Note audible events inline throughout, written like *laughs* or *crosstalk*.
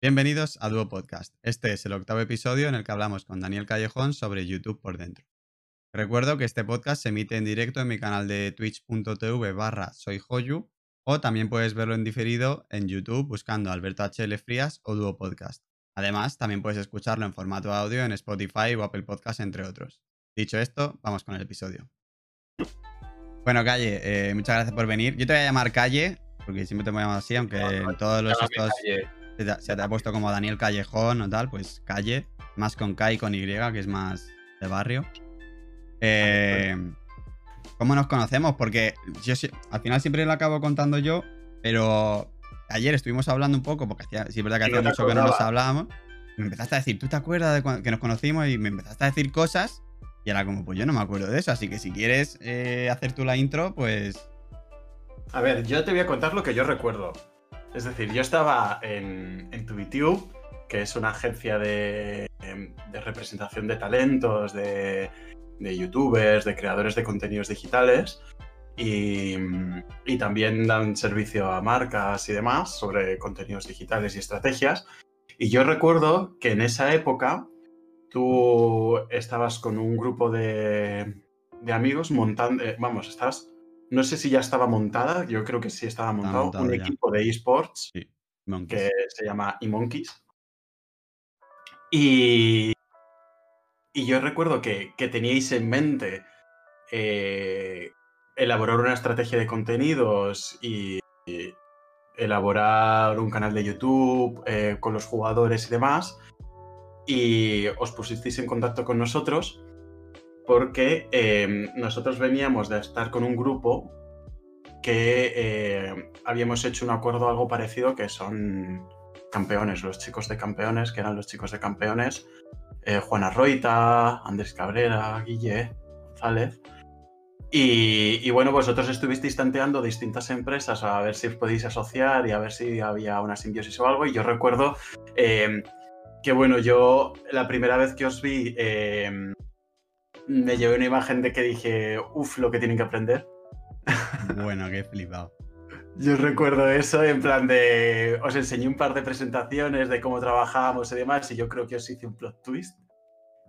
Bienvenidos a Duo Podcast. Este es el octavo episodio en el que hablamos con Daniel Callejón sobre YouTube por dentro. Recuerdo que este podcast se emite en directo en mi canal de twitch.tv barra soyhoyu o también puedes verlo en diferido en YouTube buscando Alberto HL Frías o Duo Podcast. Además, también puedes escucharlo en formato audio en Spotify o Apple Podcast, entre otros. Dicho esto, vamos con el episodio. Bueno, Calle, eh, muchas gracias por venir. Yo te voy a llamar Calle, porque siempre te voy a llamar así, aunque en todos los estos se te, ha puesto como Daniel Callejón o tal, pues Calle, más con K y con Y, que es más de barrio. Eh, ¿Cómo nos conocemos? Porque yo al final siempre lo acabo contando yo, pero ayer estuvimos hablando un poco, porque hacía, sí es verdad que hacía mucho que no nos hablábamos. Me empezaste a decir, ¿tú te acuerdas de que nos conocimos? Y me empezaste a decir cosas. Y era como, pues yo no me acuerdo de eso. Así que si quieres eh, hacer tú la intro, pues. A ver, yo te voy a contar lo que yo recuerdo. Es decir, yo estaba en, TubiTube, que es una agencia de, representación de talentos, de, youtubers, de creadores de contenidos digitales. Y, también dan servicio a marcas y demás sobre contenidos digitales y estrategias. Y yo recuerdo que en esa época tú estabas con un grupo de, de amigos montando, eh, vamos, estabas no sé si ya estaba montada, yo creo que sí estaba montado, un equipo de esports que se llama eMonkeys. Y, y yo recuerdo que, teníais en mente eh, elaborar una estrategia de contenidos y, elaborar un canal de YouTube eh, con los jugadores y demás. Y os pusisteis en contacto con nosotros porque em, nosotros veníamos de estar con un grupo que eh, habíamos hecho un acuerdo algo parecido que son campeones, los chicos de campeones, que eran los chicos de campeones, eh, Roita, Andrés Cabrera, Guille, González. Y, y, bueno, vosotros estuvisteis tanteando distintas empresas a ver si os podéis asociar y a ver si había una simbiosis o algo. Y yo recuerdo em, que, bueno, yo la primera vez que os vi em, me llevé una imagen de que dije, uff, lo que tienen que aprender. *laughs* Bueno, qué flipado. Yo recuerdo eso en plan de, os enseñé un par de presentaciones de cómo trabajábamos y demás, y yo creo que os hice un plot twist.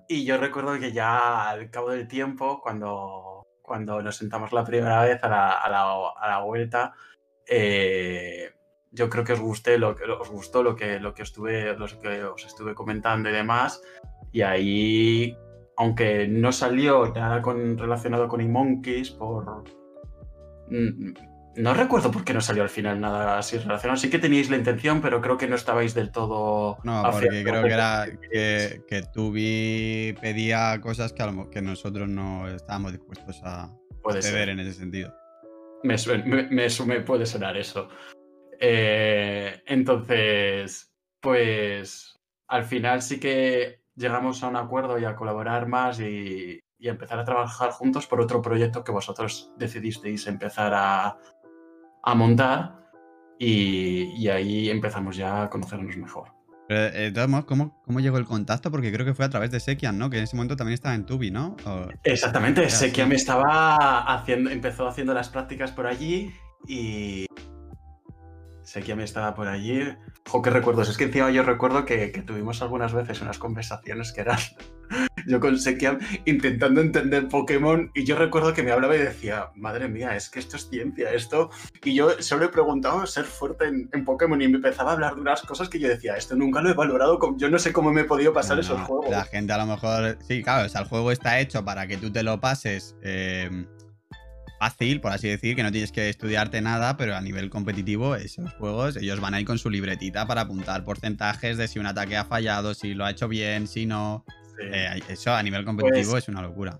Y yo recuerdo que ya al cabo del tiempo, cuando, cuando nos sentamos la primera vez a la, a la, a la vuelta, eh, yo creo que os, gusté lo, que os gustó lo que, lo, que estuve, lo que os estuve comentando y demás. Y ahí aunque no salió nada con, relacionado con eMonkeys por... Mm, no recuerdo por qué no salió al final nada así relacionado. Sí que teníais la intención, pero creo que no estabais del todo... No, porque creo que era que, que Tubi pedía cosas que, que nosotros no estábamos dispuestos a ver en ese sentido. Me, me, puede sonar eso. Eh, entonces, pues al final sí que llegamos a un acuerdo y a colaborar más y, empezar a trabajar juntos por otro proyecto que vosotros decidisteis empezar a, montar y, ahí empezamos ya a conocernos mejor. Eh, ¿cómo, ¿cómo, llegó el contacto? Porque creo que fue a través de Sekian, ¿no? Que en ese momento también estaba en Tubi, ¿no? Exactamente, Sekian me estaba haciendo, empezó haciendo las prácticas por allí y, Sekiam estaba por allí. Jo, qué recuerdos. Es que encima yo recuerdo que, tuvimos algunas veces unas conversaciones que eran *laughs* yo con Sekiam intentando entender Pokémon y yo recuerdo que me hablaba y decía, madre mía, es que esto es ciencia, esto. Y yo solo he preguntado ser fuerte en, Pokémon y me empezaba a hablar de unas cosas que yo decía, esto nunca lo he valorado, yo no sé cómo me he podido pasar esos juegos. La gente a lo mejor, sí, claro, o sea, el juego está hecho para que tú te lo pases. Eh fácil, por así decir, que no tienes que estudiarte nada, pero a nivel competitivo, esos juegos, ellos van ahí con su libretita para apuntar porcentajes de si un ataque ha fallado, si lo ha hecho bien, si no. Eh, eso a nivel competitivo pues es una locura.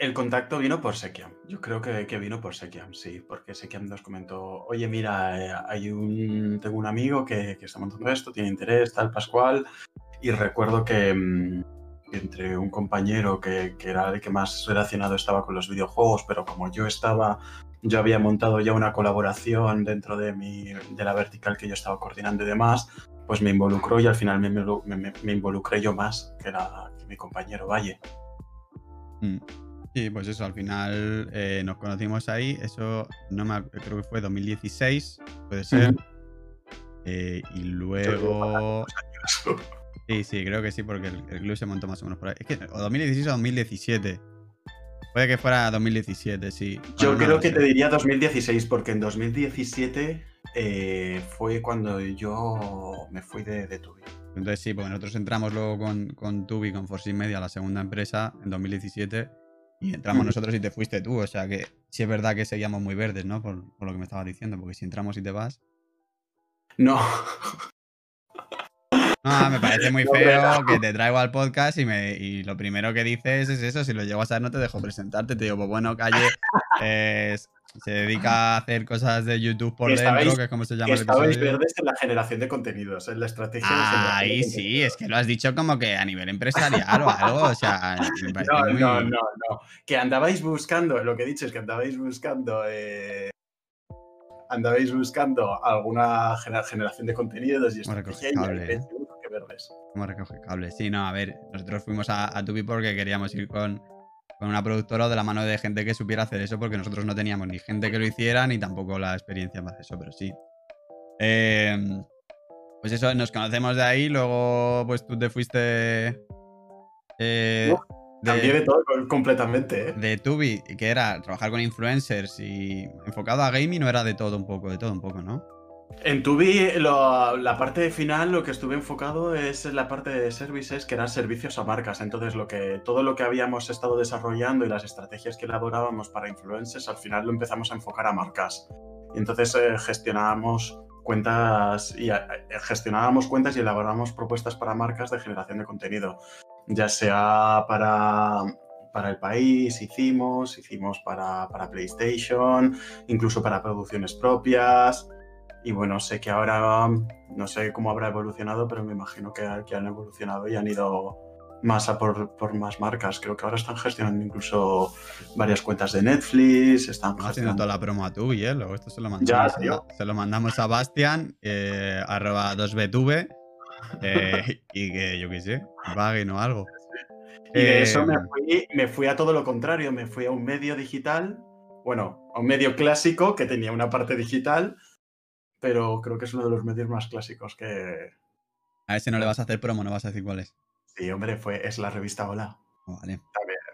El contacto vino por Sekiam. Yo creo que, que, vino por Sekiam, sí, porque Sekiam nos comentó, oye, mira, eh, hay un, tengo un amigo que, que, está montando esto, tiene interés, tal, Pascual, y recuerdo que, mm, entre un compañero que, era el que más relacionado estaba con los videojuegos, pero como yo estaba, yo había montado ya una colaboración dentro de, mi, de la vertical que yo estaba coordinando y demás, pues me involucró y al final me, me, involucré yo más que, era, mi compañero Valle. Mm. Sí, pues eso, al final eh, nos conocimos ahí, eso no me creo que fue 2016, puede ser. Eh, y luego *laughs* Sí, sí, creo que sí, porque el, club se montó más o menos por ahí. Es que, o 2016 o 2017. Puede que fuera 2017, sí. Yo creo que te diría 2016, porque en 2017 eh, fue cuando yo me fui de, de Tubi. Entonces sí, porque nosotros entramos luego con, con Tubi, con Force Media, la segunda empresa, en 2017. Y entramos mm. nosotros y te fuiste tú. O sea que sí es verdad que seguíamos muy verdes, ¿no? Por, por lo que me estabas diciendo, porque si entramos y te vas. No, no, me parece muy *laughs* feo que te traigo al podcast y, me, y lo primero que dices es eso. Si lo llego a saber, no te dejo presentarte. Te digo, pues bueno, Calle *laughs* se dedica a hacer cosas de YouTube por dentro, que es como se llama el Estabais verdes en la generación de contenidos, en la estrategia ah, Ahí sí, es que lo has dicho como que a nivel empresarial o algo. O sea, no, no, no, no. Que andabais buscando, lo que he dicho es que andabais buscando. Eh, andabais buscando alguna generación de contenidos y estrategia y verdes. Como recoge cables. Sí, no, a ver, nosotros fuimos a, a Tubi porque queríamos ir con, una productora de la mano de gente que supiera hacer eso, porque nosotros no teníamos ni gente que lo hiciera, ni tampoco la experiencia para eso, pero sí. Em, pues eso, nos conocemos de ahí, luego pues tú te fuiste... Eh, de, todo completamente, ¿eh? De Tubi, que era trabajar con influencers y enfocado a gaming, no era de todo un poco, de todo un poco, ¿no? En Tubi, la parte final, lo que estuve enfocado es la parte de services, que eran servicios a marcas. Entonces, lo que, todo lo que habíamos estado desarrollando y las estrategias que elaborábamos para influencers, al final lo empezamos a enfocar a marcas. Entonces eh, gestionábamos cuentas y eh, gestionábamos cuentas y elaborábamos propuestas para marcas de generación de contenido, ya sea para, para el país, hicimos, hicimos para, para PlayStation, incluso para producciones propias. Y bueno, sé que ahora no sé cómo habrá evolucionado, pero me imagino que, han evolucionado y han ido más a por, más marcas. Creo que ahora están gestionando incluso varias cuentas de Netflix. Están haciendo toda la promo a tu y luego esto se lo mandamos, a, se lo mandamos a Bastian, eh, arroba 2BTV, eh, *laughs* y que yo qué sé, paguen o algo. Y de eso me eh, fui, me fui a todo lo contrario, me fui a un medio digital, bueno, a un medio clásico que tenía una parte digital pero creo que es uno de los medios más clásicos que... A ese no le vas a hacer promo, no vas a decir cuál es. Sí, hombre, fue, es la revista Hola. Oh, vale.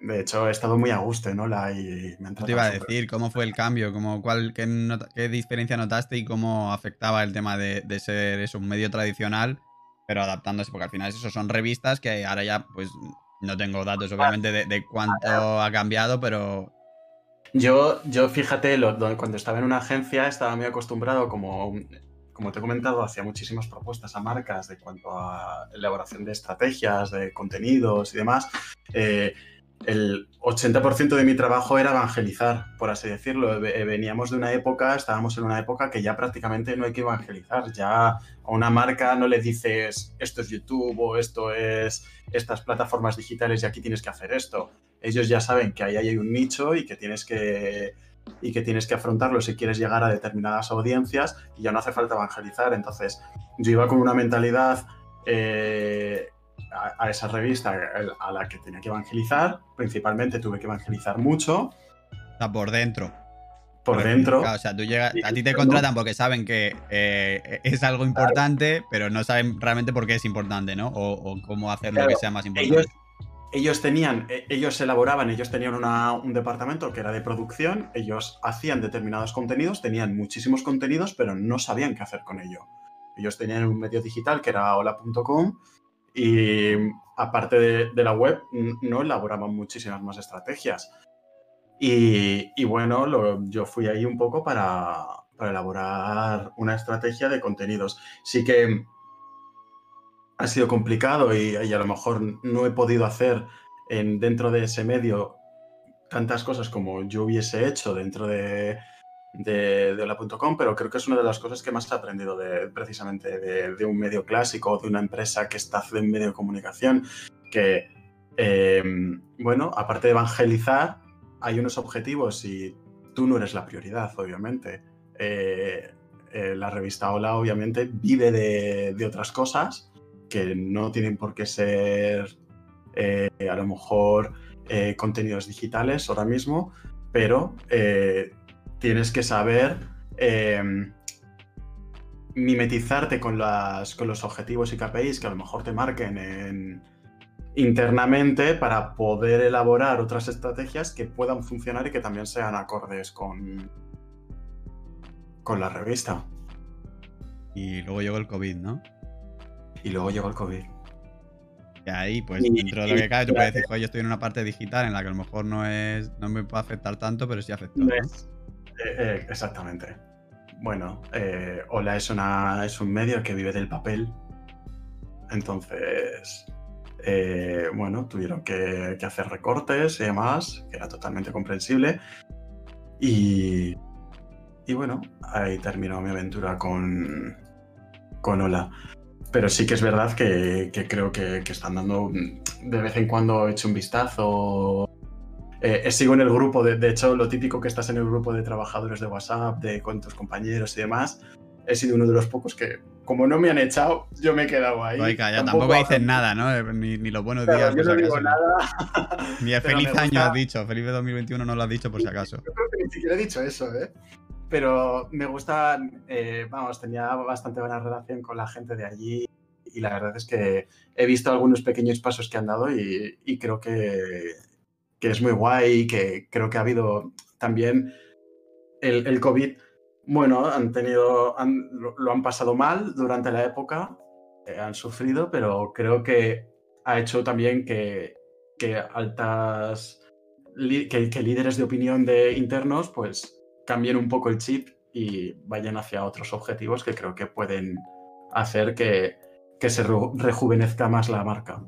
De hecho, he estado muy a gusto en Hola y me han Te iba a decir, ¿cómo fue el cambio? ¿Cómo, cuál, qué, qué, diferencia notaste y cómo afectaba el tema de, de ser eso, un medio tradicional, pero adaptándose? Porque al final eso son revistas que ahora ya, pues, no tengo datos, obviamente, de, de cuánto ha cambiado, pero yo, yo fíjate, cuando estaba en una agencia estaba muy acostumbrado, como, como te he comentado, hacía muchísimas propuestas a marcas de cuanto a elaboración de estrategias, de contenidos y demás. Eh, el 80% de mi trabajo era evangelizar, por así decirlo. Veníamos de una época, estábamos en una época que ya prácticamente no hay que evangelizar. Ya a una marca no le dices esto es YouTube o esto es estas plataformas digitales y aquí tienes que hacer esto ellos ya saben que ahí hay un nicho y que tienes que y que tienes que afrontarlo si quieres llegar a determinadas audiencias y ya no hace falta evangelizar. Entonces, yo iba con una mentalidad eh, a, esa revista a la que tenía que evangelizar. Principalmente tuve que evangelizar mucho. Por dentro. Por, dentro. o sea, tú llegas, a ti te contratan porque saben que eh, es algo importante, pero no saben realmente por qué es importante, ¿no? O, cómo hacer lo que sea más importante ellos tenían, e, ellos elaboraban, ellos tenían un departamento que era de producción, ellos hacían determinados contenidos, tenían muchísimos contenidos, pero no sabían qué hacer con ello. Ellos tenían un medio digital que era hola.com y aparte de, la web no elaboraban muchísimas más estrategias. Y, bueno, yo fui ahí un poco para, para elaborar una estrategia de contenidos. Sí que ha sido complicado y, a lo mejor no he podido hacer en, dentro de ese medio tantas cosas como yo hubiese hecho dentro de, de, Hola.com, pero creo que es una de las cosas que más he aprendido de, precisamente de, un medio clásico, de una empresa que está en medio de comunicación, que, em, bueno, aparte de evangelizar, hay unos objetivos y tú no eres la prioridad, obviamente. Eh, eh, la revista Hola, obviamente, vive de otras cosas que no tienen por qué ser eh, a lo mejor eh, contenidos digitales ahora mismo, pero eh, tienes que saber em, mimetizarte con, las, con los objetivos y KPIs que a lo mejor te marquen en, internamente para poder elaborar otras estrategias que puedan funcionar y que también sean acordes con, con la revista. Y luego llegó el COVID, ¿no? Y luego llegó el COVID. Y ahí, pues, dentro de lo que cabe, tú puedes decir, yo estoy en una parte digital en la que a lo mejor no es no me puede afectar tanto, pero sí afecta. Eh, eh, exactamente. Bueno, eh, Hola es, una, es un medio que vive del papel. Entonces, eh, bueno, tuvieron que, hacer recortes y demás, que era totalmente comprensible. Y, y bueno, ahí terminó mi aventura con, con Hola. Pero sí que es verdad que, creo que, están dando, de vez en cuando he hecho un vistazo. Eh, sigo en el grupo, de, de, hecho, lo típico que estás en el grupo de trabajadores de WhatsApp, de con tus compañeros y demás he sido uno de los pocos que, como no me han echado, yo me he quedado ahí. Oiga, ya tampoco, dices nada, ¿no? Eh, ni, los buenos días. Yo no digo nada. Ni el *laughs* feliz año has dicho. Feliz 2021 no lo has dicho por si acaso. Yo creo que ni siquiera he dicho eso, ¿eh? Pero me gusta, eh, vamos, tenía bastante buena relación con la gente de allí y la verdad es que he visto algunos pequeños pasos que han dado y, creo que, que, es muy guay, que creo que ha habido también el, COVID bueno, han tenido, lo, han pasado mal durante la época, eh, han sufrido, pero creo que ha hecho también que, altas, que, líderes de opinión de internos, pues cambien un poco el chip y vayan hacia otros objetivos que creo que pueden hacer que, se rejuvenezca más la marca.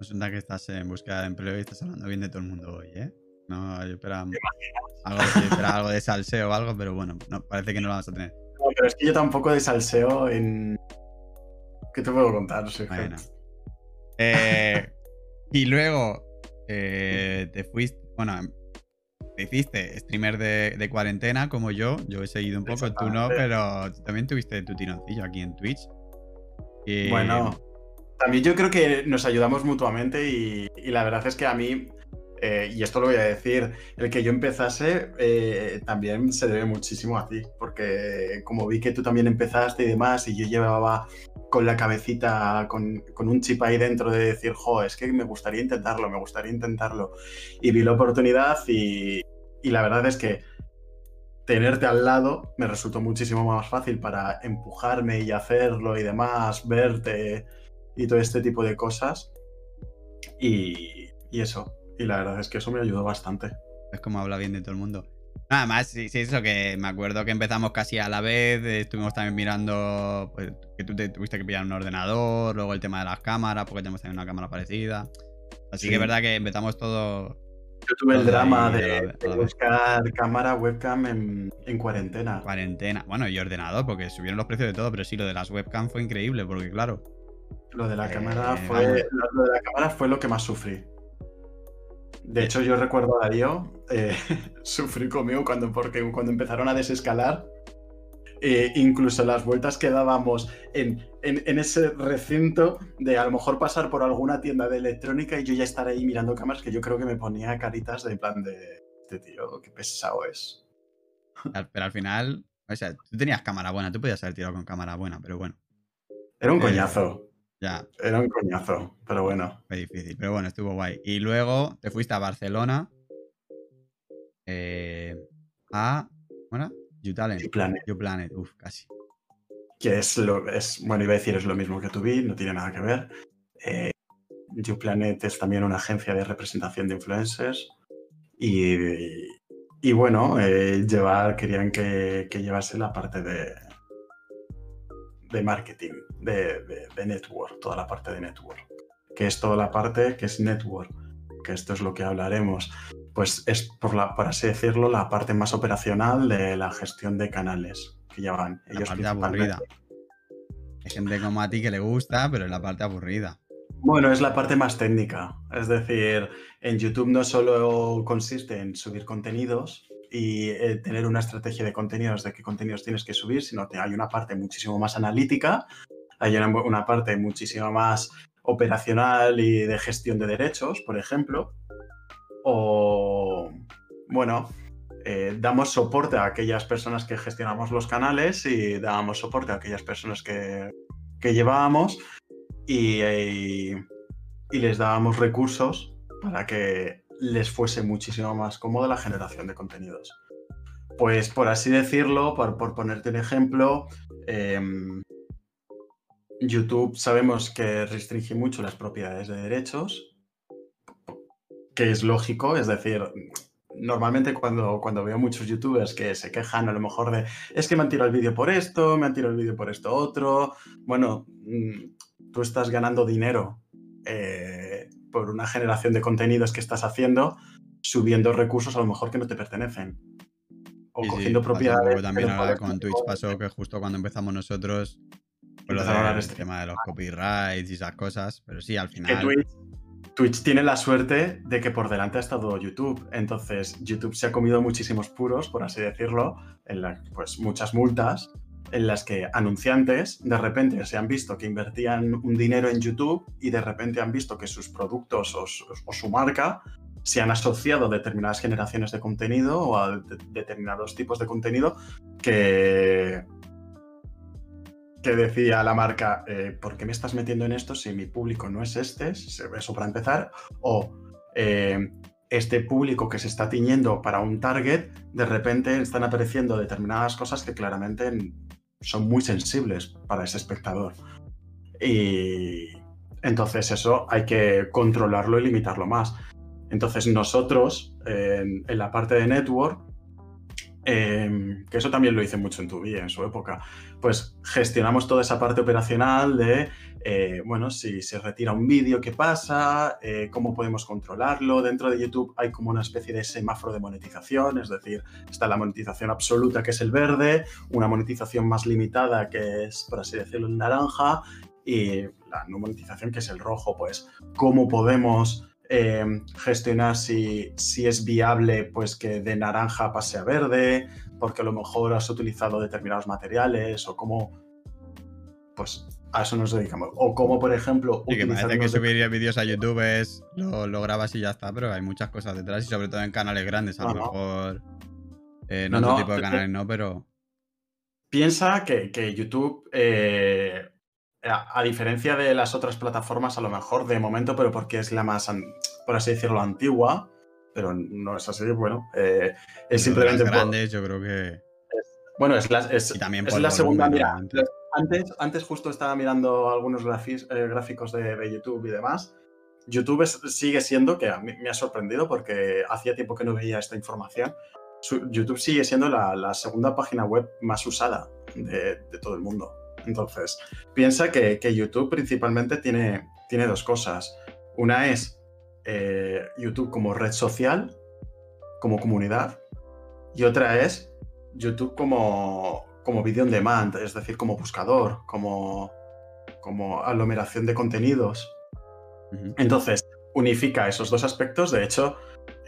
Resulta que estás en búsqueda de empleo y estás hablando bien de todo el mundo hoy, ¿eh? No, yo esperaba algo, de salseo o algo, pero bueno, no, parece que no lo vamos a tener. No, pero es que yo tampoco de salseo en. ¿Qué te puedo contar? No bueno. eh, y luego eh, te fuiste. Bueno, te hiciste streamer de, cuarentena como yo. Yo he seguido un poco, tú no, pero también tuviste tu tironcillo aquí en Twitch. Bueno, también yo creo que nos ayudamos mutuamente y, y la verdad es que a mí eh, y esto lo voy a decir, el que yo empezase eh, también se debe muchísimo a ti, porque como vi que tú también empezaste y demás, y yo llevaba con la cabecita, con, un chip ahí dentro de decir, jo, es que me gustaría intentarlo, me gustaría intentarlo, y vi la oportunidad y, y la verdad es que tenerte al lado me resultó muchísimo más fácil para empujarme y hacerlo y demás, verte y todo este tipo de cosas. Y, y eso, y la verdad es que eso me ayudó bastante. Es como habla bien de todo el mundo. Nada más, sí, sí, eso que me acuerdo que empezamos casi a la vez, estuvimos también mirando pues, que tú te tuviste que pillar un ordenador, luego el tema de las cámaras, porque tenemos también una cámara parecida. Así que es verdad que empezamos todo. Yo tuve el drama de, buscar cámara, webcam en, en, cuarentena. Cuarentena. Bueno, y ordenador, porque subieron los precios de todo, pero sí, lo de las webcam fue increíble, porque claro. Lo de la cámara eh, fue. Lo de la cámara fue lo que más sufrí. De hecho, yo recuerdo a Darío, eh, *laughs* sufrí conmigo cuando, porque cuando empezaron a desescalar, eh, incluso las vueltas que dábamos en, ese recinto de a lo mejor pasar por alguna tienda de electrónica y yo ya estar ahí mirando cámaras que yo creo que me ponía caritas de plan de este tío, qué pesado es. Pero al final, o sea, tú tenías cámara buena, tú podías haber tirado con cámara buena, pero bueno. Era un eh, coñazo. Ya. Era un coñazo, pero bueno. Fue difícil, pero bueno, estuvo guay. Y luego te fuiste a Barcelona. Eh, a. ¿Bueno? YouTalent. YouPlanet. YouPlanet, uf, casi. Que es lo. Es, bueno, iba a decir es lo mismo que vi, no tiene nada que ver. Eh, YouPlanet es también una agencia de representación de influencers. Y, y bueno, eh, llevar, querían que, que llevase la parte de, de marketing, de, de, network, toda la parte de network, que es toda la parte que es network, que esto es lo que hablaremos, pues es, por, la, por así decirlo, la parte más operacional de la gestión de canales que llevan ellos. La parte aburrida. Hay gente como a ti que le gusta, pero es la parte aburrida. Bueno, es la parte más técnica. Es decir, en YouTube no solo consiste en subir contenidos, y eh, tener una estrategia de contenidos, de qué contenidos tienes que subir, sino que hay una parte muchísimo más analítica, hay una, parte muchísimo más operacional y de gestión de derechos, por ejemplo, o, bueno, eh, damos soporte a aquellas personas que gestionamos los canales y dábamos soporte a aquellas personas que, que llevábamos y, y, les dábamos recursos para que les fuese muchísimo más cómoda la generación de contenidos. Pues por así decirlo, por, por ponerte un ejemplo, eh, YouTube sabemos que restringe mucho las propiedades de derechos, que es lógico, es decir, normalmente cuando, cuando veo muchos youtubers que se quejan a lo mejor de es que me han tirado el vídeo por esto, me han tirado el vídeo por esto otro, bueno, mm, tú estás ganando dinero eh, por una generación de contenidos que estás haciendo, subiendo recursos a lo mejor que no te pertenecen. O cogiendo propiedades. También ahora con Twitch pasó que justo cuando empezamos nosotros lo de, este tema de los copyrights y esas cosas, pero sí, al final... Twitch, tiene la suerte de que por delante ha estado YouTube, entonces YouTube se ha comido muchísimos puros, por así decirlo, en pues muchas multas, en las que anunciantes de repente se han visto que invertían un dinero en YouTube y de repente han visto que sus productos o su, marca se han asociado a determinadas generaciones de contenido o a determinados tipos de contenido que, decía la marca, eh, ¿por qué me estás metiendo en esto si mi público no es este? Eso para empezar. O eh, este público que se está tiñendo para un target, de repente están apareciendo determinadas cosas que claramente son muy sensibles para ese espectador. Y entonces eso hay que controlarlo y limitarlo más. Entonces nosotros, en la parte de network, Em, que eso también lo hice mucho en tu vida en su época, pues gestionamos toda esa parte operacional de, eh, bueno, si se retira un vídeo, ¿qué pasa? Eh, ¿Cómo podemos controlarlo? Dentro de YouTube hay como una especie de semáforo de monetización, es decir, está la monetización absoluta, que es el verde, una monetización más limitada, que es, por así decirlo, el naranja, y la no monetización, que es el rojo, pues, ¿cómo podemos Em, gestionar si, si, es viable pues que de naranja pase a verde, porque a lo mejor has utilizado determinados materiales o cómo, pues a eso nos dedicamos. O como, por ejemplo... Sí, que parece que subir vídeos a YouTube es, lo, grabas y ya está, pero hay muchas cosas detrás y sobre todo en canales grandes, a lo mejor... Eh, no, no, tipo de canales no, pero... Piensa que, que YouTube eh, a, diferencia de las otras plataformas, a lo mejor de momento, pero porque es la más, por así decirlo, antigua, pero no es así, bueno, eh, es simplemente... Las grandes, yo creo que... bueno, es la, es, la segunda... Mira, antes, antes justo estaba mirando algunos eh, gráficos de, YouTube y demás. YouTube sigue siendo, que a mí me ha sorprendido porque hacía tiempo que no veía esta información, YouTube sigue siendo la, segunda página web más usada de todo el mundo. Entonces, piensa que, YouTube principalmente tiene, tiene, dos cosas. Una es eh, YouTube como red social, como comunidad, y otra es YouTube como, como video on demand, es decir, como buscador, como, como aglomeración de contenidos. Entonces, unifica esos dos aspectos. De hecho,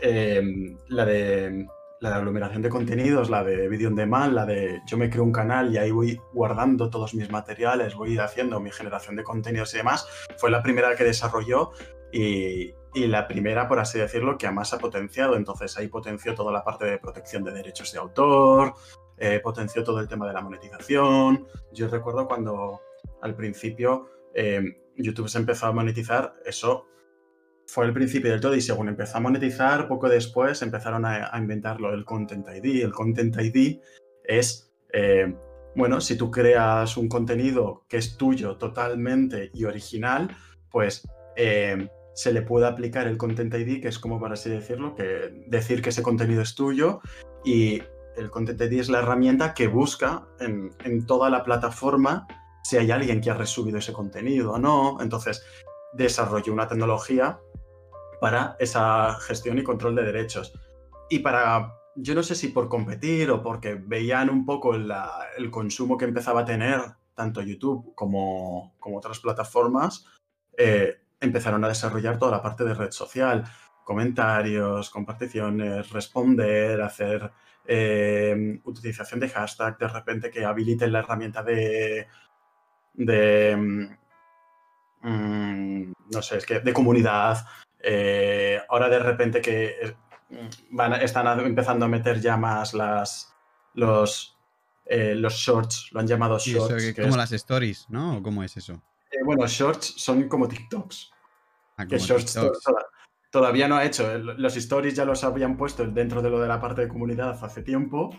eh, la de la de aglomeración de contenidos, la de video on demand, la de yo me creo un canal y ahí voy guardando todos mis materiales, voy haciendo mi generación de contenidos y demás, fue la primera que desarrolló y, la primera, por así decirlo, que más ha potenciado. Entonces ahí potenció toda la parte de protección de derechos de autor, eh, potenció todo el tema de la monetización. Yo recuerdo cuando al principio eh, YouTube se empezó a monetizar, eso fue el principio del todo y según empezó a monetizar, poco después empezaron a, inventarlo el Content ID. El Content ID es, eh, bueno, si tú creas un contenido que es tuyo totalmente y original, pues eh, se le puede aplicar el Content ID, que es como para así decirlo, que decir que ese contenido es tuyo y el Content ID es la herramienta que busca en, en toda la plataforma si hay alguien que ha resubido ese contenido o no. Entonces, desarrolló una tecnología para esa gestión y control de derechos. Y para, yo no sé si por competir o porque veían un poco el consumo que empezaba a tener tanto YouTube como, como otras plataformas, eh, empezaron a desarrollar toda la parte de red social, comentarios, comparticiones, responder, hacer eh, utilización de hashtag, de repente que habiliten la herramienta de, de mm, no sé, es que de comunidad, eh, ahora de repente que van, están empezando a meter ya más las, los, eh, los shorts, lo han llamado shorts. como las stories, ¿no? ¿O cómo es eso? Eh, bueno, shorts son como TikToks. Ah, que shorts todavía no ha hecho. Los stories ya los habían puesto dentro de lo de la parte de comunidad hace tiempo,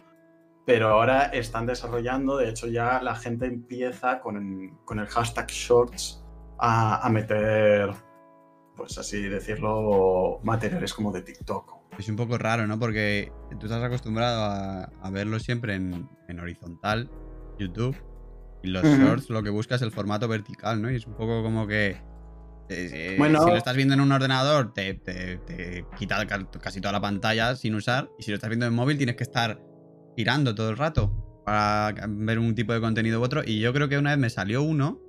pero ahora están desarrollando. De hecho, ya la gente empieza con, con el hashtag shorts a, a meter pues así decirlo, materiales como de TikTok. Es un poco raro, ¿no? Porque tú estás acostumbrado a, verlo siempre en, horizontal, YouTube, y los shorts lo que buscas es el formato vertical, ¿no? Y es un poco como que eh, eh, si lo estás viendo en un ordenador, te, te, quita casi toda la pantalla sin usar. Y si lo estás viendo en móvil, tienes que estar girando todo el rato para ver un tipo de contenido u otro. Y yo creo que una vez me salió uno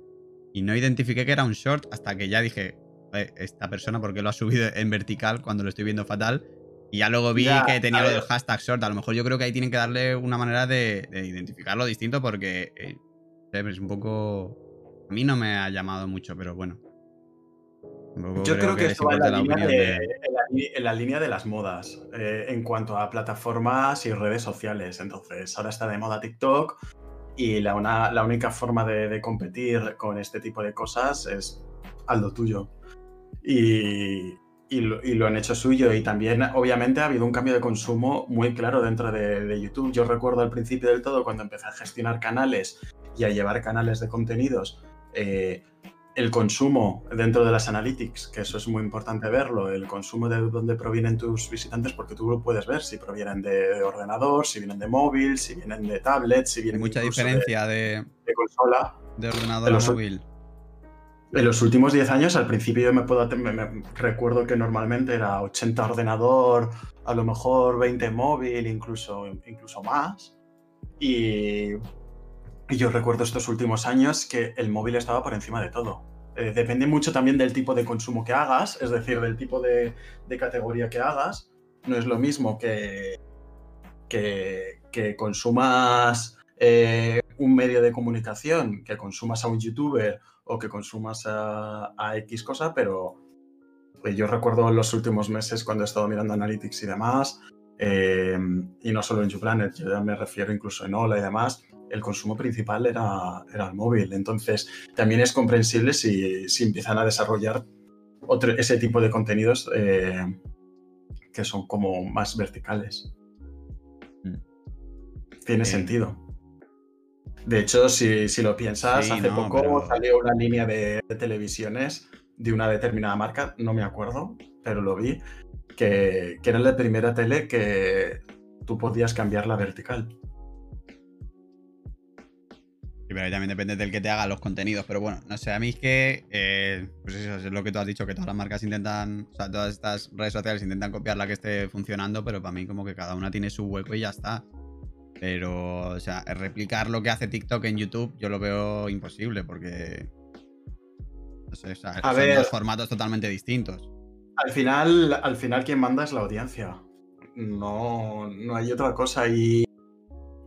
y no identifiqué que era un short hasta que ya dije, esta persona porque lo ha subido en vertical cuando lo estoy viendo fatal. Y ya luego vi que tenía lo del hashtag short. A lo mejor yo creo que ahí tienen que darle una manera de, identificarlo distinto porque eh, es un poco... A mí no me ha llamado mucho, pero bueno. Yo creo, que, esto va en la, línea de, En, la, línea de las modas eh, en cuanto a plataformas y redes sociales. Entonces, ahora está de moda TikTok y la, la única forma de, de, competir con este tipo de cosas es al lo tuyo y, lo, han hecho suyo. Y también, obviamente, ha habido un cambio de consumo muy claro dentro de, YouTube. Yo recuerdo al principio del todo, cuando empecé a gestionar canales y a llevar canales de contenidos, eh, el consumo dentro de las analytics, que eso es muy importante verlo, el consumo de dónde provienen tus visitantes, porque tú lo puedes ver si provienen de, ordenador, si vienen de móvil, si vienen de tablet, si vienen Hay mucha diferencia de, de, consola. De ordenador a móvil. En los últimos 10 años, al principio yo me puedo recuerdo que normalmente era 80 ordenador, a lo mejor 20 móvil, incluso, incluso más. Y, yo recuerdo estos últimos años que el móvil estaba por encima de todo. Eh, depende mucho también del tipo de consumo que hagas, es decir, del tipo de, categoría que hagas. No es lo mismo que, que, consumas eh, un medio de comunicación, que consumas a un youtuber o que consumas a, X cosa, pero pues, yo recuerdo en los últimos meses cuando he estado mirando Analytics y demás, eh, y no solo en YouPlanet, yo ya me refiero incluso en Ola y demás, el consumo principal era, era el móvil. Entonces, también es comprensible si, si empiezan a desarrollar otro, ese tipo de contenidos eh, que son como más verticales. Mm. Tiene sentido. De hecho, si, lo piensas, hace poco salió una línea de, televisiones de una determinada marca, no me acuerdo, pero lo vi, que, era la primera tele que tú podías cambiar la vertical. Sí, pero también depende del que te haga los contenidos. Pero bueno, no sé, a mí es que. Eh, pues eso es lo que tú has dicho, que todas las marcas intentan. O sea, todas estas redes sociales intentan copiar la que esté funcionando, pero para mí, como que cada una tiene su hueco y ya está. Pero, o sea, replicar lo que hace TikTok en YouTube yo lo veo imposible porque. No sé, o sea, son dos formatos totalmente distintos. Al final, al final quien manda es la audiencia. No, no hay otra cosa. Y,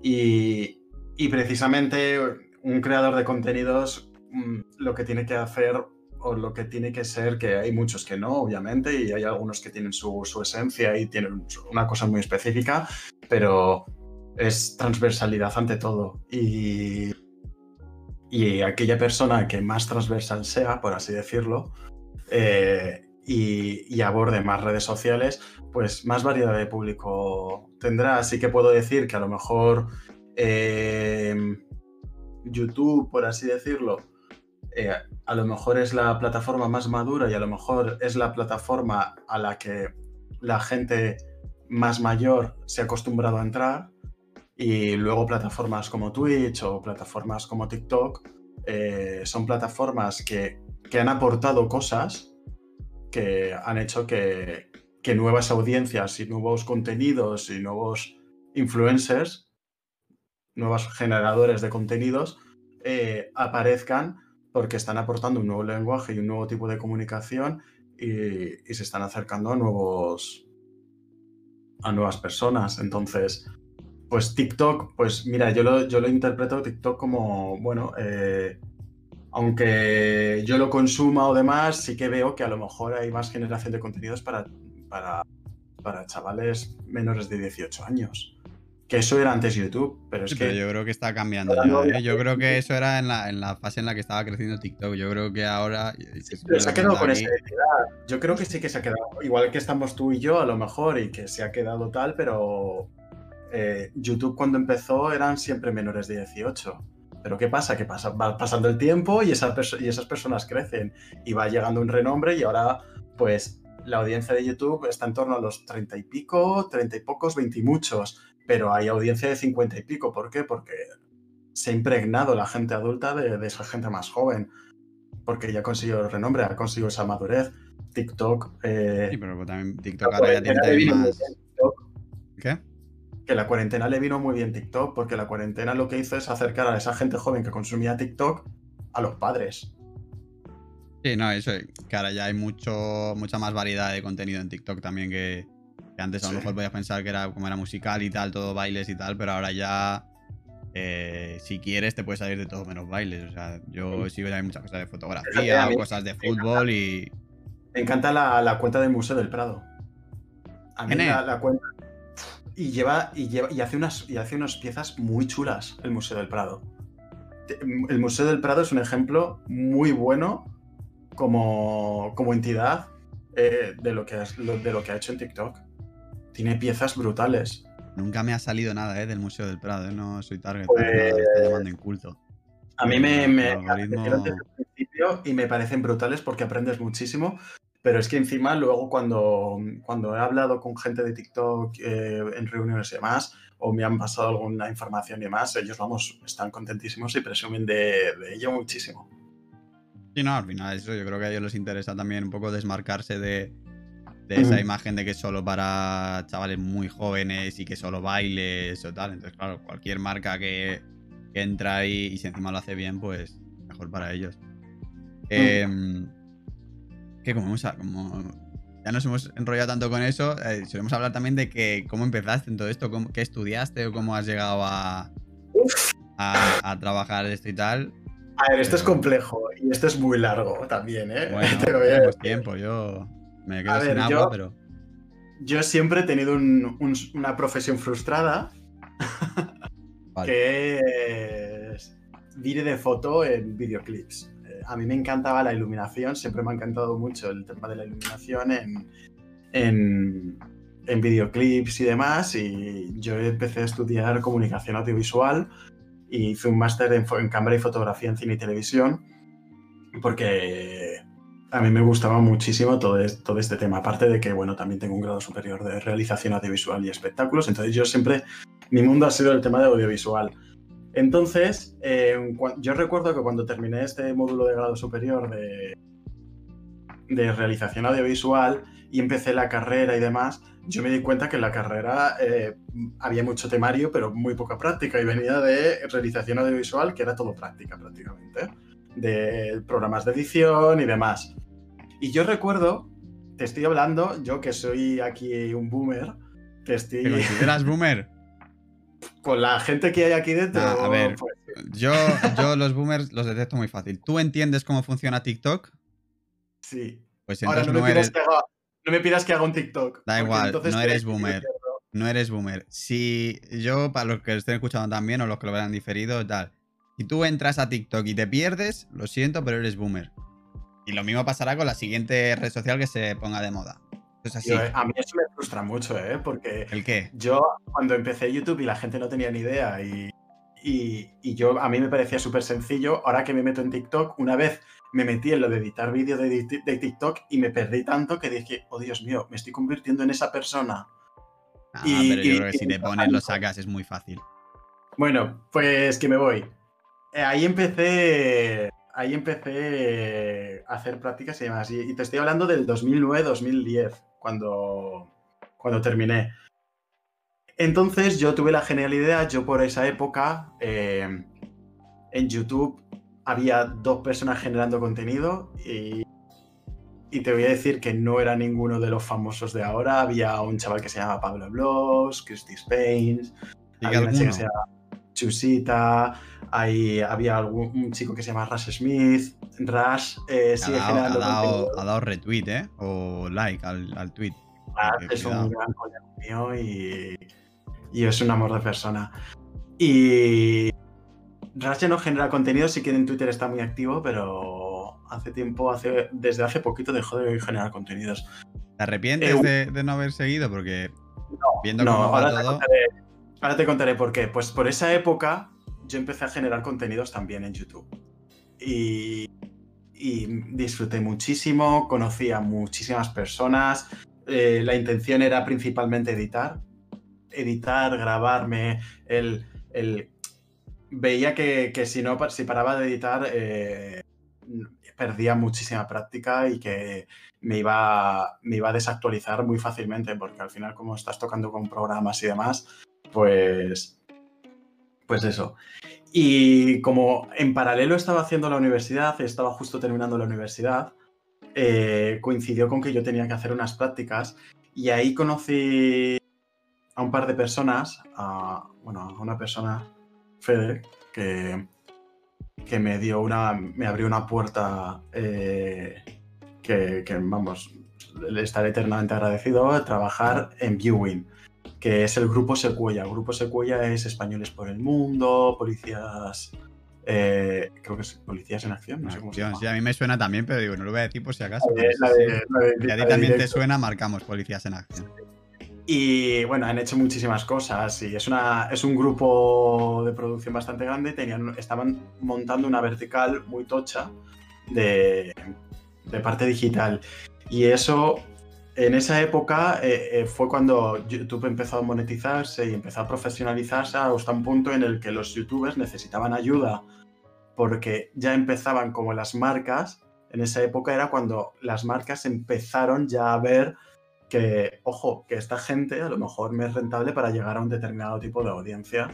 y, y precisamente un creador de contenidos mm, lo que tiene que hacer o lo que tiene que ser, que hay muchos que no, obviamente, y hay algunos que tienen su, su esencia y tienen una cosa muy específica, pero es transversalidad ante todo. Y, y aquella persona que más transversal sea, por así decirlo, eh, y, aborde más redes sociales, pues más variedad de público tendrá. Así que puedo decir que a lo mejor em, YouTube, por así decirlo, eh, a lo mejor es la plataforma más madura y a lo mejor es la plataforma a la que la gente más mayor se ha acostumbrado a entrar y luego plataformas como Twitch o plataformas como TikTok eh, son plataformas que, han aportado cosas que han hecho que, nuevas audiencias y nuevos contenidos y nuevos influencers, nuevos generadores de contenidos, eh, aparezcan porque están aportando un nuevo lenguaje y un nuevo tipo de comunicación y, y se están acercando a nuevos a nuevas personas. Entonces, pues TikTok, pues mira, yo lo, yo lo interpreto TikTok como, bueno, eh, aunque yo lo consuma o demás, sí que veo que a lo mejor hay más generación de contenidos para, para, para chavales menores de 18 años. Que eso era antes YouTube, pero es Sí, que... pero yo creo que está cambiando no ya, ¿eh? Yo creo que eso era en la, en la fase en la que estaba creciendo TikTok. Yo creo que ahora. Pero se ha quedado con esa identidad. Yo creo que sí que se ha quedado. Igual que estamos tú y yo, a lo mejor, y que se ha quedado tal, pero eh, YouTube cuando empezó eran siempre menores de 18. Pero ¿qué pasa? Que pasa, va pasando el tiempo y, esa y esas personas crecen y va llegando un renombre y ahora, pues, la audiencia de YouTube está en torno a los 30 y pico, 30 y pocos, 20 y muchos. Pero hay audiencia de 50 y pico. ¿Por qué? Porque se ha impregnado la gente adulta de, de esa gente más joven porque ya consiguió el renombre, ha conseguido esa madurez. TikTok, eh, Sí, pero también TikTok ahora ya tiene más. ¿Qué? Que la cuarentena le vino muy bien TikTok, porque la cuarentena lo que hizo es acercar a esa gente joven que consumía TikTok a los padres. Sí, no, eso, que ahora ya hay mucho, mucha más variedad de contenido en TikTok también que, que antes a lo Sí. mejor podías pensar que era como era musical y tal, todo bailes y tal, pero ahora ya eh, si quieres te puedes salir de todo menos bailes. O sea, yo sigo ya hay muchas cosas de fotografía mí cosas de me fútbol y. Me encanta la, la cuenta del Museo del Prado. A mí la, la cuenta. Y lleva, y lleva, y hace unas, y hace unas piezas muy chulas el Museo del Prado. El Museo del Prado es un ejemplo muy bueno como, como entidad eh, de, lo que es, lo- de lo que ha hecho en TikTok. Tiene piezas brutales. Nunca me ha salido nada eh, del Museo del Prado, eh, no soy target, Pues- nada, me está llamando inculto. A mí me, me algoritmo- desde el principio y me parecen brutales porque aprendes muchísimo. Pero es que encima luego cuando, cuando he hablado con gente de TikTok eh, en reuniones y demás, o me han pasado alguna información y demás, ellos, vamos, están contentísimos y presumen de, de ello muchísimo. Sí, no, al final eso yo creo que a ellos les interesa también un poco desmarcarse de, de esa imagen de que es solo para chavales muy jóvenes y que solo bailes o tal. Entonces, claro, cualquier marca que, que entra ahí y si encima lo hace bien, pues mejor para ellos. Que como, hemos, como ya nos hemos enrollado tanto con eso, eh, solemos hablar también de que cómo empezaste en todo esto, cómo, qué estudiaste o cómo has llegado a, a, a trabajar esto y tal. A ver, esto es complejo y esto es muy largo también, ¿eh? Bueno, *laughs* Te lo voy a decir. tiempo, yo me quedo A sin ver, agua, yo- pero. Yo siempre he tenido un- un- una profesión frustrada *laughs* Vale. que es vídeo de foto en videoclips. A mí me encantaba la iluminación, siempre me ha encantado mucho el tema de la iluminación en, en, en videoclips y demás. Y yo empecé a estudiar comunicación audiovisual y hice un máster en, en cámara y fotografía en cine y televisión porque a mí me gustaba muchísimo todo, es- todo este tema. Aparte de que, bueno, también tengo un grado superior de realización audiovisual y espectáculos. Entonces yo siempre, mi mundo ha sido el tema de audiovisual. Entonces, eh, yo recuerdo que cuando terminé este módulo de grado superior de, realización audiovisual y empecé la carrera y demás, yo me di cuenta que en la carrera eh, había mucho temario, pero muy poca práctica. Y venía de realización audiovisual, que era todo práctica prácticamente, de programas de edición y demás. Y yo recuerdo, te estoy hablando, yo que soy aquí un boomer, que estoy ¿Te consideras boomer? Con la gente que hay aquí dentro. Ah, a ver. pues, Yo, yo *laughs* los boomers los detecto muy fácil. ¿Tú entiendes cómo funciona TikTok? sí. Pues Ahora no me, no pidas eres, que haga, no me pidas que haga un TikTok. Da igual, entonces no eres boomer. no eres boomer. Si yo, para los que lo estén escuchando también o los que lo vean diferido, tal. Si tú entras a TikTok y te pierdes, lo siento, pero eres boomer. Y lo mismo pasará con la siguiente red social que se ponga de moda. Es así. Yo, eh, a mí eso me frustra mucho, ¿eh? Porque ¿El qué? yo cuando empecé YouTube y la gente no tenía ni idea y, y, y yo a mí me parecía súper sencillo, ahora que me meto en TikTok, una vez me metí en lo de editar vídeos de, TikTok y me perdí tanto que dije, oh Dios mío, me estoy convirtiendo en esa persona. Ah, Y- pero yo y- creo que si te pones, lo sacas, es muy fácil. Bueno, pues que me voy. Eh, ahí empecé. Ahí empecé a hacer prácticas y demás. Y, y te estoy hablando del 2009-2010, cuando, cuando terminé. Entonces yo tuve la genial idea, yo por esa época, eh, en YouTube había dos personas generando contenido y, y te voy a decir que no era ninguno de los famosos de ahora. Había un chaval que se llama Pablo Bloss, Christy Spains, ¿Y había una chica que se llama Chusita, hay, había algún, un chico que se llama Rush Smith, Rush eh, Ha sigue dado, generando ha dado- ha dado retweet, ¿eh? O like al, al tweet. es un gran colega mío y, y, es un amor de persona. Y Rache no genera contenido, sí que en Twitter está muy activo, pero hace tiempo, hace, desde hace poquito dejó de generar contenidos. ¿Te arrepientes eh, de, no haber seguido? Porque viendo cómo ahora va todo... ahora te contaré por qué. Pues por esa época yo empecé a generar contenidos también en YouTube. Y, disfruté muchísimo, conocí a muchísimas personas. Eh, la intención era principalmente editar. Editar, grabarme, veía que, si no, si paraba de editar, eh, perdía muchísima práctica y que me iba, me iba a desactualizar muy fácilmente, porque al final, como estás tocando con programas y demás, pues, pues eso. Y como en paralelo estaba haciendo la universidad, estaba justo terminando la universidad, eh, coincidió con que yo tenía que hacer unas prácticas y ahí conocí a un par de personas, a, bueno, a una persona, Fede, que, que me dio una, me abrió una puerta eh, que, vamos, le estaré eternamente agradecido, a trabajar en Viewing que es el Grupo Secuella. El Grupo Secuella es Españoles por el Mundo, Policías... Eh, creo que es Policías en Acción, no sé cómo se llama. Sí, a mí me suena también, pero digo, no lo voy a decir por si acaso. Si a ti también te suena, marcamos Policías en Acción. Y bueno, han hecho muchísimas cosas y es, una, es un grupo de producción bastante grande. Tenían, estaban montando una vertical muy tocha de, de parte digital. Y eso en esa época eh, eh, fue cuando YouTube empezó a monetizarse y empezó a profesionalizarse hasta un punto en el que los youtubers necesitaban ayuda porque ya empezaban como las marcas. En esa época era cuando las marcas empezaron ya a ver que, ojo, que esta gente a lo mejor me es rentable para llegar a un determinado tipo de audiencia.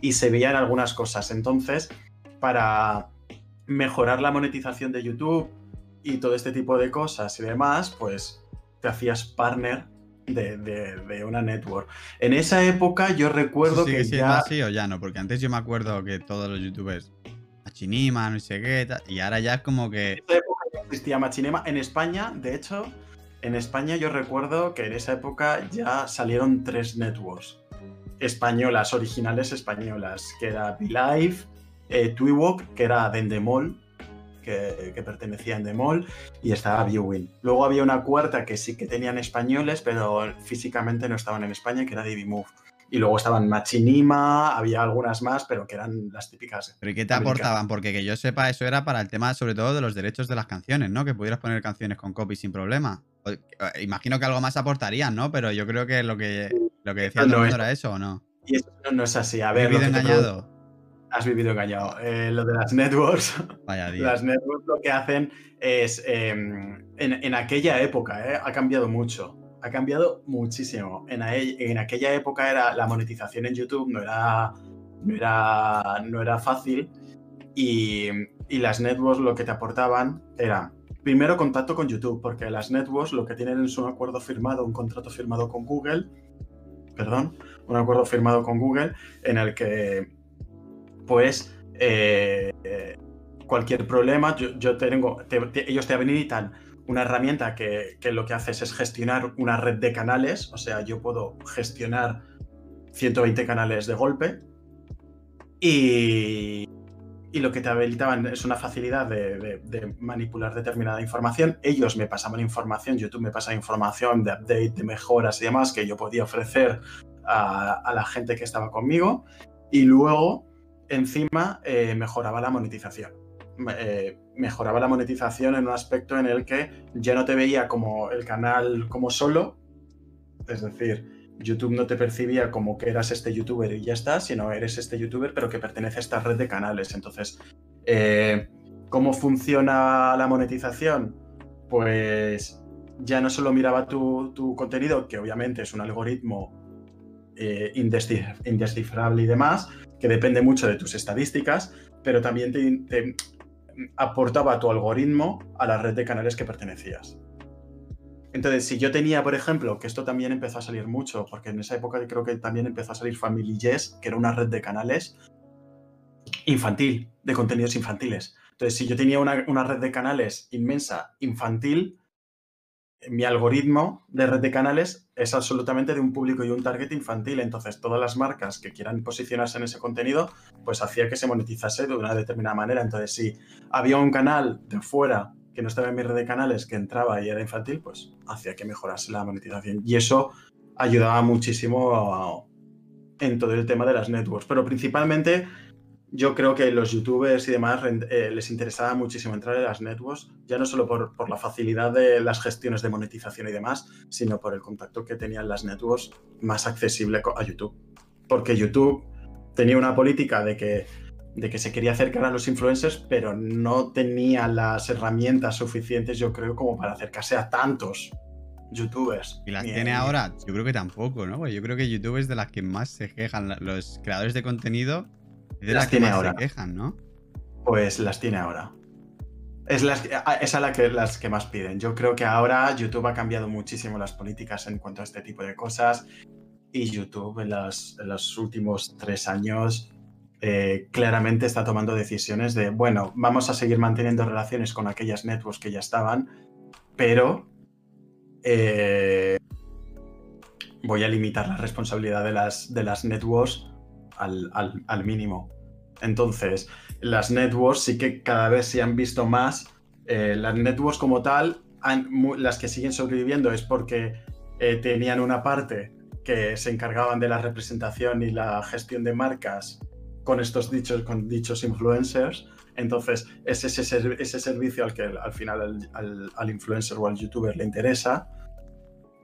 Y se veían algunas cosas. Entonces, para mejorar la monetización de YouTube y todo este tipo de cosas y demás, pues te hacías partner de, una network. En esa época yo recuerdo que ya... así o ya no? Porque antes yo me acuerdo que todos los youtubers Machinima, no sé qué, y ahora ya es como que... En esa época ya existía Machinima. En España, de hecho, en España yo recuerdo que en esa época ya salieron tres networks españolas, originales españolas, que era Live, eh, Twiwok, que era Dendemol, que, pertenecía a Endemol y estaba Viewing. Luego había una cuarta que sí que tenían españoles, pero físicamente no estaban en España, que era Move Y luego estaban Machinima, había algunas más, pero que eran las típicas. ¿Pero y qué te aportaban? Porque que yo sepa, eso era para el tema sobre todo de los derechos de las canciones, ¿no? Que pudieras poner canciones con copy sin problema. Eh, imagino que algo más aportarían, ¿no? Pero yo creo que lo que, lo que decía no, era eso, ¿o no? Y eso no, es así. A ver, engañado. Has vivido engañado. Eh, lo de las networks. *laughs* Las networks lo que hacen es. Em, en, aquella época, eh, ha cambiado mucho. Ha cambiado muchísimo. En, en, aquella época era la monetización en YouTube no era, no era, no era fácil. Y, y las networks lo que te aportaban era primero contacto con YouTube, porque las networks lo que tienen es un acuerdo firmado, un contrato firmado con Google, perdón, un acuerdo firmado con Google en el que pues eh, cualquier problema, yo, tengo, ellos te habilitan una herramienta que, lo que haces es gestionar una red de canales, o sea, yo puedo gestionar 120 canales de golpe y, y lo que te habilitaban es una facilidad de, manipular determinada información. Ellos me pasaban información, YouTube me pasa información de update, de mejoras y demás que yo podía ofrecer a la gente que estaba conmigo. Y luego encima eh, mejoraba la monetización. Eh, mejoraba la monetización en un aspecto en el que ya no te veía como el canal como solo, es decir, YouTube no te percibía como que eras este youtuber y ya está, sino eres este youtuber pero que pertenece a esta red de canales. Entonces, eh, ¿cómo funciona la monetización? Pues ya no solo miraba tu, tu contenido, que obviamente es un algoritmo indescifrable y demás, que depende mucho de tus estadísticas, pero también te, aportaba tu algoritmo a la red de canales que pertenecías. Entonces, si yo tenía, por ejemplo, que esto también empezó a salir mucho, porque en esa época creo que también empezó a salir Family Yes, que era una red de canales infantil, de contenidos infantiles. Entonces, si yo tenía una, una red de canales inmensa, infantil, mi algoritmo de red de canales es absolutamente de un público y un target infantil. Entonces, todas las marcas que quieran posicionarse en ese contenido, pues hacía que se monetizase de una determinada manera. Entonces, si había un canal de fuera que no estaba en mi red de canales que entraba y era infantil, pues hacía que mejorase la monetización. Y eso ayudaba muchísimo en todo el tema de las networks. Pero principalmente yo creo que los youtubers y demás eh, les interesaba muchísimo entrar en las networks, ya no solo por, la facilidad de las gestiones de monetización y demás, sino por el contacto que tenían las networks más accesible a YouTube. Porque YouTube tenía una política de que, de que se quería acercar a los influencers, pero no tenía las herramientas suficientes, yo creo, como para acercarse a tantos youtubers. Y las tiene ahora, yo creo que tampoco, ¿no? Yo creo que YouTube es de las que más se quejan los creadores de contenido de las, que ahora. se quejan, ¿no? Pues las tiene ahora. Es, las, es a la que, las que más piden. Yo creo que ahora YouTube ha cambiado muchísimo las políticas en cuanto a este tipo de cosas. Y YouTube en, los últimos tres años eh, claramente está tomando decisiones de, bueno, vamos a seguir manteniendo relaciones con aquellas networks que ya estaban, pero eh, voy a limitar la responsabilidad de las, de las networks al, mínimo. Entonces, las networks sí que cada vez se han visto más. Eh, las networks como tal, las que siguen sobreviviendo es porque eh, tenían una parte que se encargaban de la representación y la gestión de marcas con estos dichos, con dichos influencers. Entonces, es ese, servicio al que al final al, influencer o al youtuber le interesa.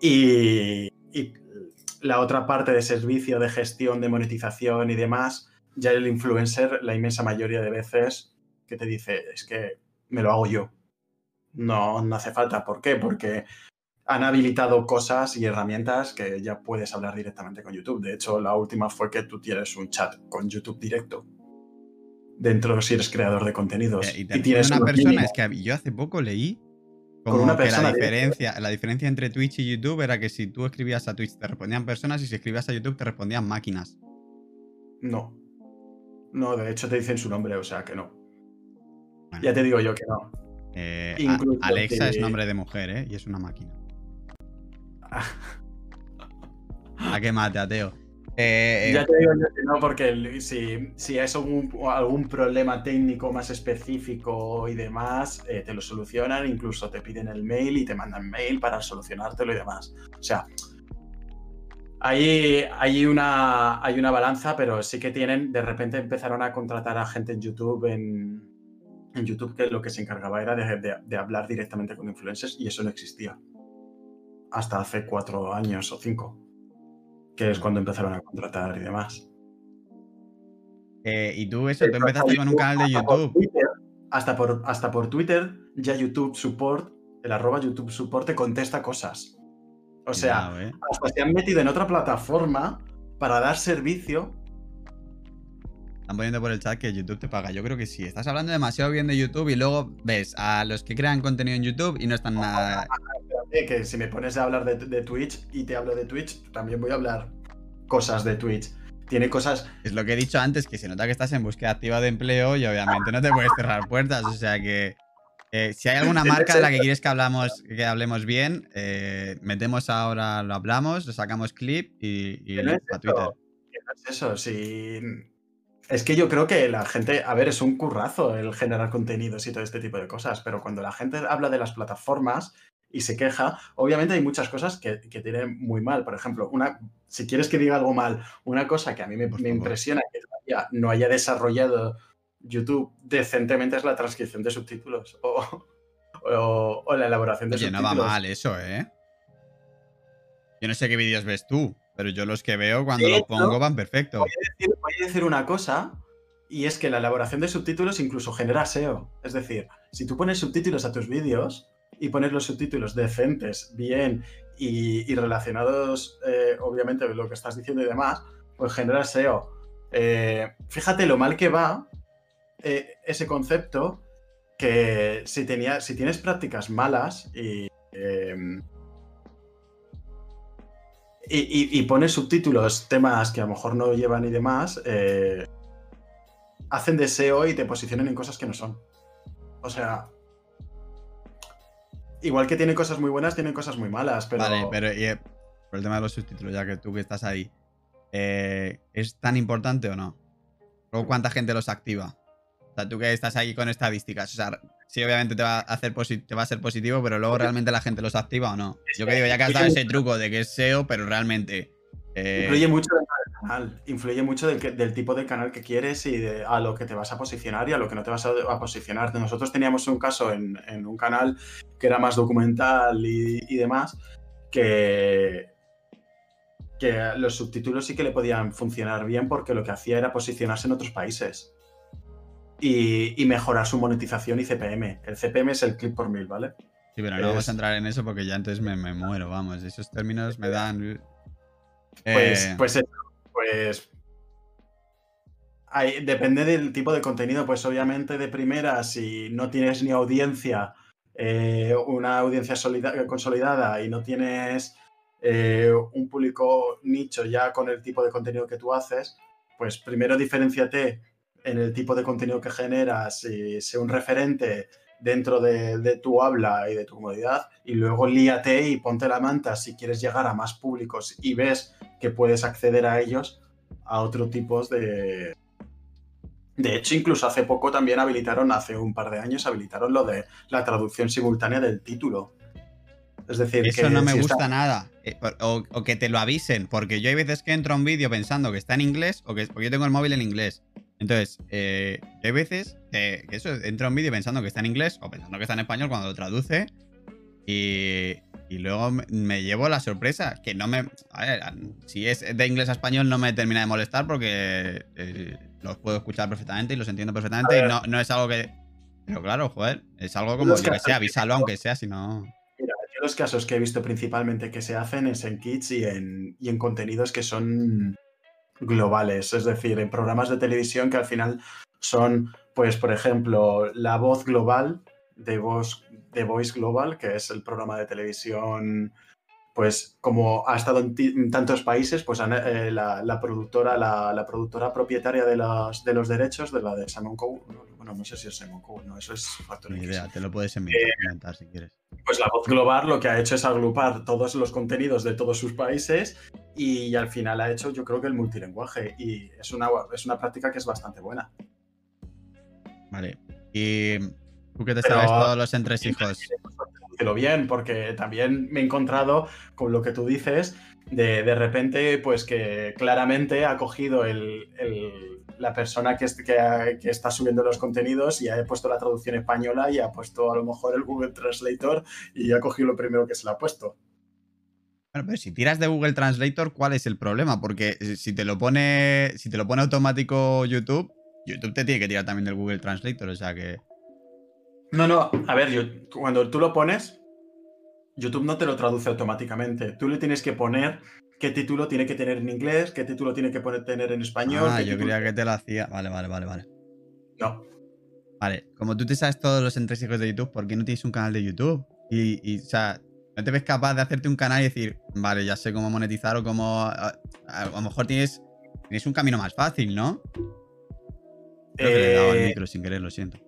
Y la otra parte de servicio, de gestión, de monetización y demás, ya el influencer, la inmensa mayoría de veces, que te dice, es que me lo hago yo. No, no hace falta. ¿Por qué? Porque han habilitado cosas y herramientas que ya puedes hablar directamente con YouTube. De hecho, la última fue que tú tienes un chat con YouTube directo. Dentro si eres creador de contenidos. Eh, y, tienes una persona, es que yo hace poco leí como una persona la diferencia, la diferencia entre Twitch y YouTube era que si tú escribías a Twitch te respondían personas y si escribías a YouTube te respondían máquinas. No. No, de hecho te dicen su nombre, o sea que no. Ya te digo yo que no. Eh, Alexa es nombre de mujer, ¿eh? Y es una máquina. *laughs* a qué mate, ateo. Eh, ya te digo yo que no, porque si, si es algún, problema técnico más específico y demás, eh, te lo solucionan, incluso te piden el mail y te mandan mail para solucionártelo y demás. O sea, hay, hay, una, hay una balanza, pero sí que tienen, de repente empezaron a contratar a gente en YouTube, en, en YouTube que lo que se encargaba era de, de hablar directamente con influencers y eso no existía. Hasta hace cuatro años o cinco que es cuando empezaron a contratar y demás. Eh, y tú eso, tú empezaste con un canal de YouTube. hasta, por, hasta por Twitter, ya YouTube Support, el arroba YouTube Support te contesta cosas. O sea, eh. hasta se han metido en otra plataforma para dar servicio. Están poniendo por el chat que YouTube te paga. Yo creo que sí. Estás hablando demasiado bien de YouTube y luego ves a los que crean contenido en YouTube y no están nada que si me pones a hablar de, Twitch y te hablo de Twitch, también voy a hablar cosas de Twitch. Tiene cosas. Es lo que he dicho antes, que se nota que estás en búsqueda activa de empleo y obviamente no te puedes cerrar puertas. O sea que. si hay alguna marca de la que quieres que hablamos, que hablemos bien, eh, metemos ahora, lo hablamos, lo sacamos clip y, y a Twitter. es eso? Si es que yo creo que la gente, a ver, es un currazo el generar contenidos y todo este tipo de cosas, pero cuando la gente habla de las plataformas, y se queja, obviamente hay muchas cosas que, que tienen muy mal. Por ejemplo, una, si quieres que diga algo mal, una cosa que a mí me, impresiona que todavía no haya desarrollado YouTube decentemente es la transcripción de subtítulos o, o, la elaboración de subtítulos. no va mal eso, ¿eh? Yo no sé qué vídeos ves tú, pero yo los que veo cuando los pongo van perfecto. Voy a, decir, voy a decir una cosa, y es que la elaboración de subtítulos incluso genera SEO. Es decir, si tú pones subtítulos a tus vídeos, y poner los subtítulos decentes, bien y, relacionados, eh, obviamente, lo que estás diciendo y demás, pues genera SEO. Eh, fíjate lo mal que va eh, ese concepto que si, tenía, si tienes prácticas malas y, em, y, y, pones subtítulos, temas que a lo mejor no llevan y demás, hacen de SEO y te posicionan en cosas que no son. O sea, igual que tiene cosas muy buenas, tiene cosas muy malas, pero... Vale, pero y, eh, por el tema de los subtítulos, ya que tú que estás ahí, eh, ¿es tan importante o no? Luego, ¿cuánta gente los activa? O sea, tú que estás ahí con estadísticas, o sea, sí, obviamente te va a, hacer te va a ser positivo, pero luego realmente la gente los activa o no. Yo que digo, ya que has dado ese truco de que es SEO, pero realmente... Eh, influye mucho canal, influye mucho del, tipo de canal que quieres y de, a lo que te vas a posicionar y a lo que no te vas a, posicionar. Nosotros teníamos un caso en, un canal que era más documental y demás, que, que los subtítulos sí que le podían funcionar bien porque lo que hacía era posicionarse en otros países y, mejorar su monetización y CPM. El CPM es el clip por mil, ¿vale? Sí, pero no vamos a entrar en eso porque ya entonces me, muero, vamos. Esos términos me dan. Pues, eh, pues, depende del tipo de contenido, pues obviamente de primera, si no tienes ni audiencia, eh, una audiencia consolidada y no tienes eh, un público nicho ya con el tipo de contenido que tú haces, pues primero diferenciate en el tipo de contenido que generas y sea un referente dentro de, tu habla y de tu comodidad y luego líate y ponte la manta si quieres llegar a más públicos y ves que puedes acceder a ellos a otro tipo de... De hecho, incluso hace poco también habilitaron, hace un par de años, habilitaron lo de la traducción simultánea del título. Es decir, eso no me gusta nada. Eh, o, que te lo avisen, porque yo hay veces que entro a un vídeo pensando que está en inglés o que porque yo tengo el móvil en inglés. Entonces, eh, hay veces que, eso, entro a un vídeo pensando que está en inglés o pensando que está en español cuando lo traduce y, luego me, llevo la sorpresa que no me... A ver, si es de inglés a español no me termina de molestar porque eh, los puedo escuchar perfectamente y los entiendo perfectamente y no, no es algo que... Pero claro, joder, es algo como, yo que sé, avísalo aunque sea, si no los casos que he visto principalmente que se hacen es en kits y en, y en contenidos que son globales, es decir, en programas de televisión que al final son, pues, por ejemplo, la voz global de Voice, de Voice Global, que es el programa de televisión pues como ha estado en, tantos países, pues eh, la, productora, la, productora propietaria de los, de los derechos, de la de Simon Cowell, bueno, no sé si es Simon Cowell, no, eso es Factor Ni idea, te lo puedes inventar si quieres. Pues la voz global lo que ha hecho es agrupar todos los contenidos de todos sus países y, al final ha hecho yo creo que el multilingüaje y es una, es una práctica que es bastante buena. Vale, y tú que te sabes todos los entresijos lo bien, porque también me he encontrado con lo que tú dices, de, de repente, pues que claramente ha cogido el, la persona que, que, que, está subiendo los contenidos y ha puesto la traducción española y ha puesto a lo mejor el Google Translator y ha cogido lo primero que se le ha puesto. Bueno, pero si tiras de Google Translator, ¿cuál es el problema? Porque si te lo pone, si te lo pone automático YouTube, YouTube te tiene que tirar también del Google Translator, o sea que... No, no, a ver, yo, cuando tú lo pones, YouTube no te lo traduce automáticamente. Tú le tienes que poner qué título tiene que tener en inglés, qué título tiene que poner, tener en español. Ah, yo creía que te lo hacía. Vale, vale, vale, vale. No. Vale, como tú te sabes todos los entresijos de YouTube, ¿por qué no tienes un canal de YouTube? Y, o sea, ¿no te ves capaz de hacerte un canal y decir, vale, ya sé cómo monetizar o cómo... A, lo mejor tienes, tienes un camino más fácil, ¿no? Creo que le he dado al eh, micro sin querer, lo siento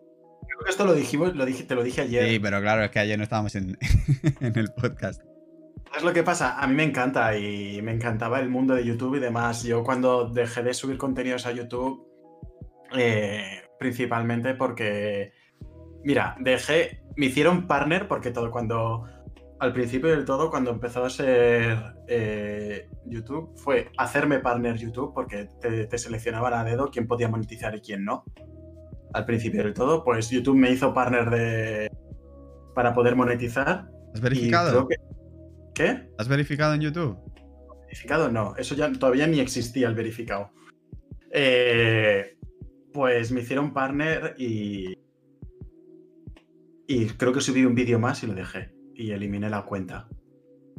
esto lo dijimos, lo dije, te lo dije ayer. Sí, pero claro, es que ayer no estábamos *laughs* en, el podcast. Es lo que pasa, a mí me encanta y me encantaba el mundo de YouTube y demás. Yo cuando dejé de subir contenidos a YouTube, eh, principalmente porque, mira, dejé, me hicieron partner porque todo cuando, al principio del todo, cuando empezó a ser eh, YouTube, fue hacerme partner YouTube porque te, te seleccionaban a dedo quién podía monetizar y quién no al principio del todo, pues YouTube me hizo partner de para poder monetizar. ¿Has verificado? ¿Qué? ¿Has verificado en YouTube? Verificado no, eso ya todavía ni existía el verificado. Eh, pues me hicieron partner y. Y creo que subí un vídeo más y lo dejé. Y eliminé la cuenta.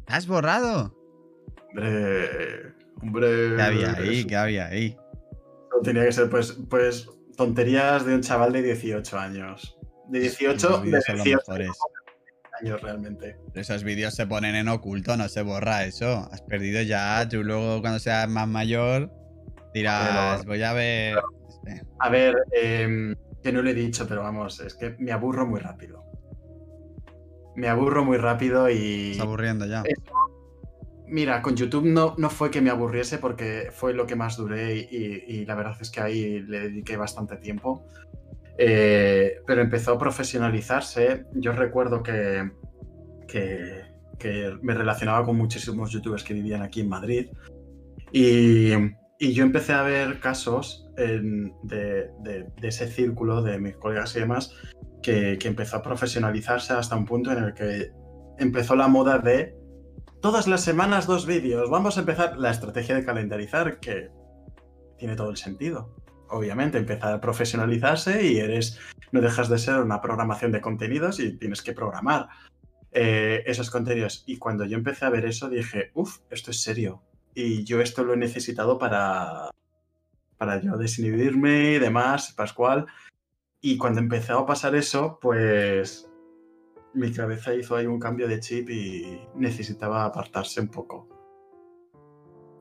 ¿Has borrado? Hombre. Hombre. ¿Qué había ahí? ¿Qué había ahí? No tenía que ser, pues, pues tonterías de un chaval de 18 años. De 18, de 18 años realmente. Esos vídeos se ponen en oculto, no se borra eso. Has perdido ya, tú luego cuando seas más mayor dirás, voy a ver... Este". A ver, em, que no lo he dicho, pero vamos, es que me aburro muy rápido. me aburro muy rápido y... Estás aburriendo ya. Mira, con YouTube no, no fue que me aburriese porque fue lo que más duré y, y la verdad es que ahí le dediqué bastante tiempo. Eh, pero empezó a profesionalizarse. Yo recuerdo que, que, me relacionaba con muchísimos youtubers que vivían aquí en Madrid. Y, y yo empecé a ver casos en, de, ese círculo de mis colegas y demás que empezó a profesionalizarse hasta un punto en el que empezó la moda de todas las semanas dos vídeos. Vamos a empezar la estrategia de calendarizar que tiene todo el sentido obviamente empieza a profesionalizarse y eres, no dejas de ser una programación de contenidos y tienes que programar eh, esos contenidos. Y cuando yo empecé a ver eso dije, uff, esto es serio. Y yo esto lo he necesitado para, para yo desinhibirme y demás, Pascual. Y cuando empezó a pasar eso, pues mi cabeza hizo ahí un cambio de chip y necesitaba apartarse un poco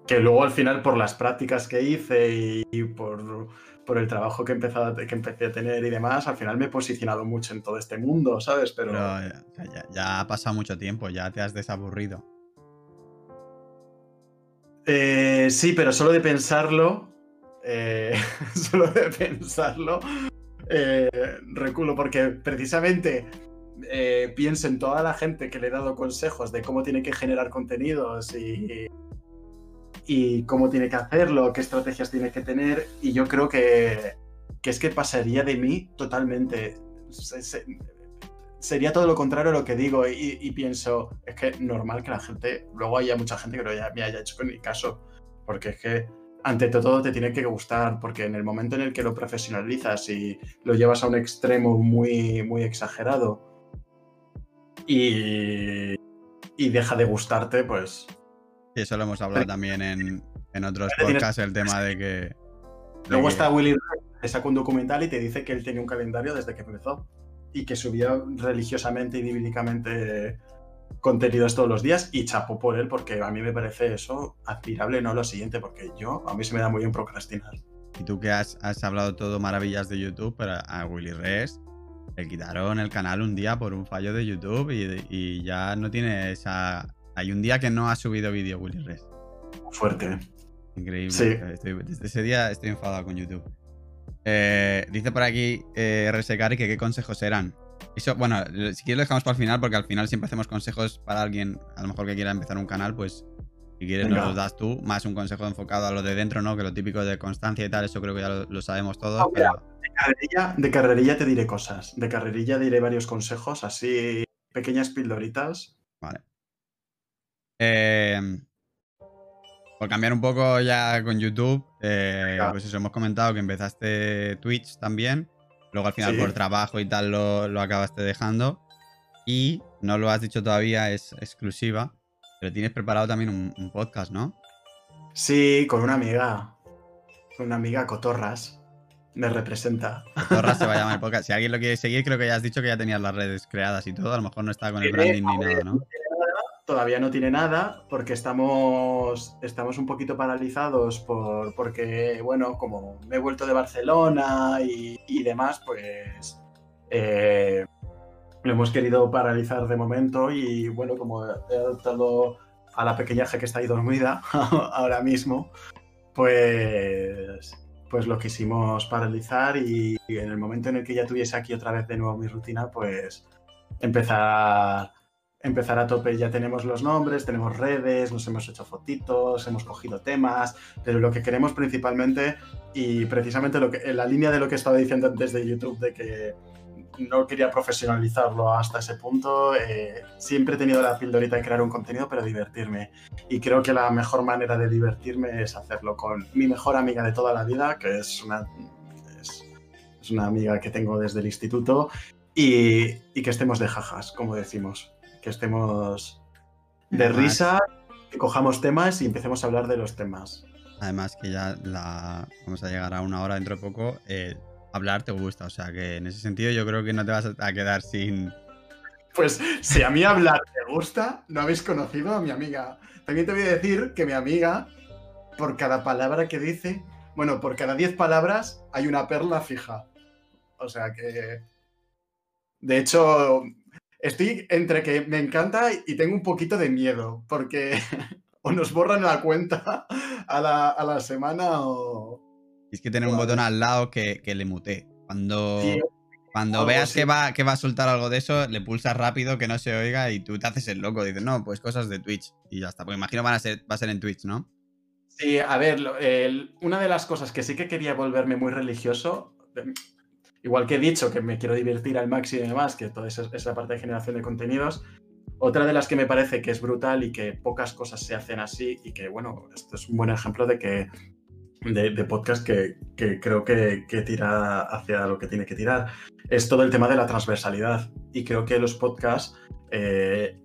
que luego al final por las prácticas que hice y, por, por, el trabajo que, empecé a tener y demás, al final me he posicionado mucho en todo este mundo, ¿sabes? Pero, Pero ya, ya, ha pasado mucho tiempo, ya te has desaburrido. Eh, sí, pero solo de pensarlo, eh, *laughs* solo de pensarlo, eh, reculo, porque precisamente eh, pienso en toda la gente que le he dado consejos de cómo tiene que generar contenidos y cómo tiene que hacerlo, qué estrategias tiene que tener. Y yo creo que, es que pasaría de mí totalmente. Se, se, sería todo lo contrario a lo que digo y, pienso, es que normal que la gente, luego haya mucha gente que lo haya, haya hecho con mi caso, porque es que ante todo te tiene que gustar, porque en el momento en el que lo profesionalizas y lo llevas a un extremo muy, muy exagerado y, y deja de gustarte, pues y eso lo hemos hablado también en, en otros podcasts, el tema de que. Luego está. Willy que saca un documental y te dice que él tenía un calendario desde que empezó y que subía religiosamente y bíblicamente contenidos todos los días y chapo por él porque a mí me parece eso admirable, no lo siguiente, porque yo, a mí se me da muy bien procrastinar. Y tú que has, has hablado todo maravillas de YouTube, pero a Willy Res le quitaron el canal un día por un fallo de YouTube y, y ya no tiene esa, hay un día que no ha subido vídeo Willy Res. Fuerte. Increíble. Sí. Estoy, desde ese día estoy enfadado con YouTube. Eh, dice por aquí eh, Resecari que qué consejos eran. Eso, bueno, si quieres lo dejamos para el final, porque al final siempre hacemos consejos para alguien, a lo mejor que quiera empezar un canal, pues si quieres Venga. nos los das tú, más un consejo enfocado a lo de dentro, ¿no? Que lo típico de constancia y tal, eso creo que ya lo, lo sabemos todos. No, pero... de, carrerilla, de carrerilla te diré cosas. De carrerilla diré varios consejos, así pequeñas pildoritas. Vale. Eh, por cambiar un poco ya con YouTube, eh, pues eso, hemos comentado que empezaste Twitch también. Luego al final sí. por trabajo y tal lo, lo, acabaste dejando. Y no lo has dicho todavía, es exclusiva. Pero tienes preparado también un, un podcast, ¿no? Sí, con una amiga. Con una amiga Cotorras. Me representa. Cotorras se va a llamar el podcast. Si alguien lo quiere seguir, creo que ya has dicho que ya tenías las redes creadas y todo. A lo mejor no está con el branding ni nada, ¿no? todavía no tiene nada porque estamos, estamos un poquito paralizados por, porque, bueno, como me he vuelto de Barcelona y, y demás, pues eh, lo hemos querido paralizar de momento y, bueno, como he adoptado a la pequeña que está ahí dormida *laughs* ahora mismo, pues, pues lo quisimos paralizar y, en el momento en el que ya tuviese aquí otra vez de nuevo mi rutina, pues empezar empezar a tope. Ya tenemos los nombres, tenemos redes, nos hemos hecho fotitos, hemos cogido temas, pero lo que queremos principalmente, y precisamente lo que, en la línea de lo que estaba diciendo antes de YouTube, de que no quería profesionalizarlo hasta ese punto, eh, siempre he tenido la pildorita de crear un contenido, pero divertirme. Y creo que la mejor manera de divertirme es hacerlo con mi mejor amiga de toda la vida, que es una, es, es una amiga que tengo desde el instituto, y, y que estemos de jajas, como decimos que estemos de risa, que cojamos temas y empecemos a hablar de los temas. Además que ya la... vamos a llegar a una hora dentro de poco. Eh, hablar te gusta, o sea que en ese sentido yo creo que no te vas a quedar sin... Pues si a mí hablar te gusta, no habéis conocido a mi amiga. También te voy a decir que mi amiga, por cada palabra que dice, bueno, por cada 10 palabras hay una perla fija. O sea que... De hecho, estoy entre que me encanta y tengo un poquito de miedo, porque *laughs* o nos borran la cuenta a la, semana o... Es que tener un botón al lado que, le mute. Cuando, cuando veas que, va, que va a soltar algo de eso, le pulsas rápido, que no se oiga y tú te haces el loco. Dices, no, pues cosas de Twitch y ya está. Porque imagino van a ser, va a ser en Twitch, ¿no? Sí, a ver, una de las cosas que sí que quería volverme muy religioso, em, igual que he dicho que me quiero divertir al máximo y demás, que toda esa, esa parte de generación de contenidos, otra de las que me parece que es brutal y que pocas cosas se hacen así y que, bueno, esto es un buen ejemplo de que de, podcast que, creo que, tira hacia lo que tiene que tirar. Es todo el tema de la transversalidad. Y creo que los podcasts eh,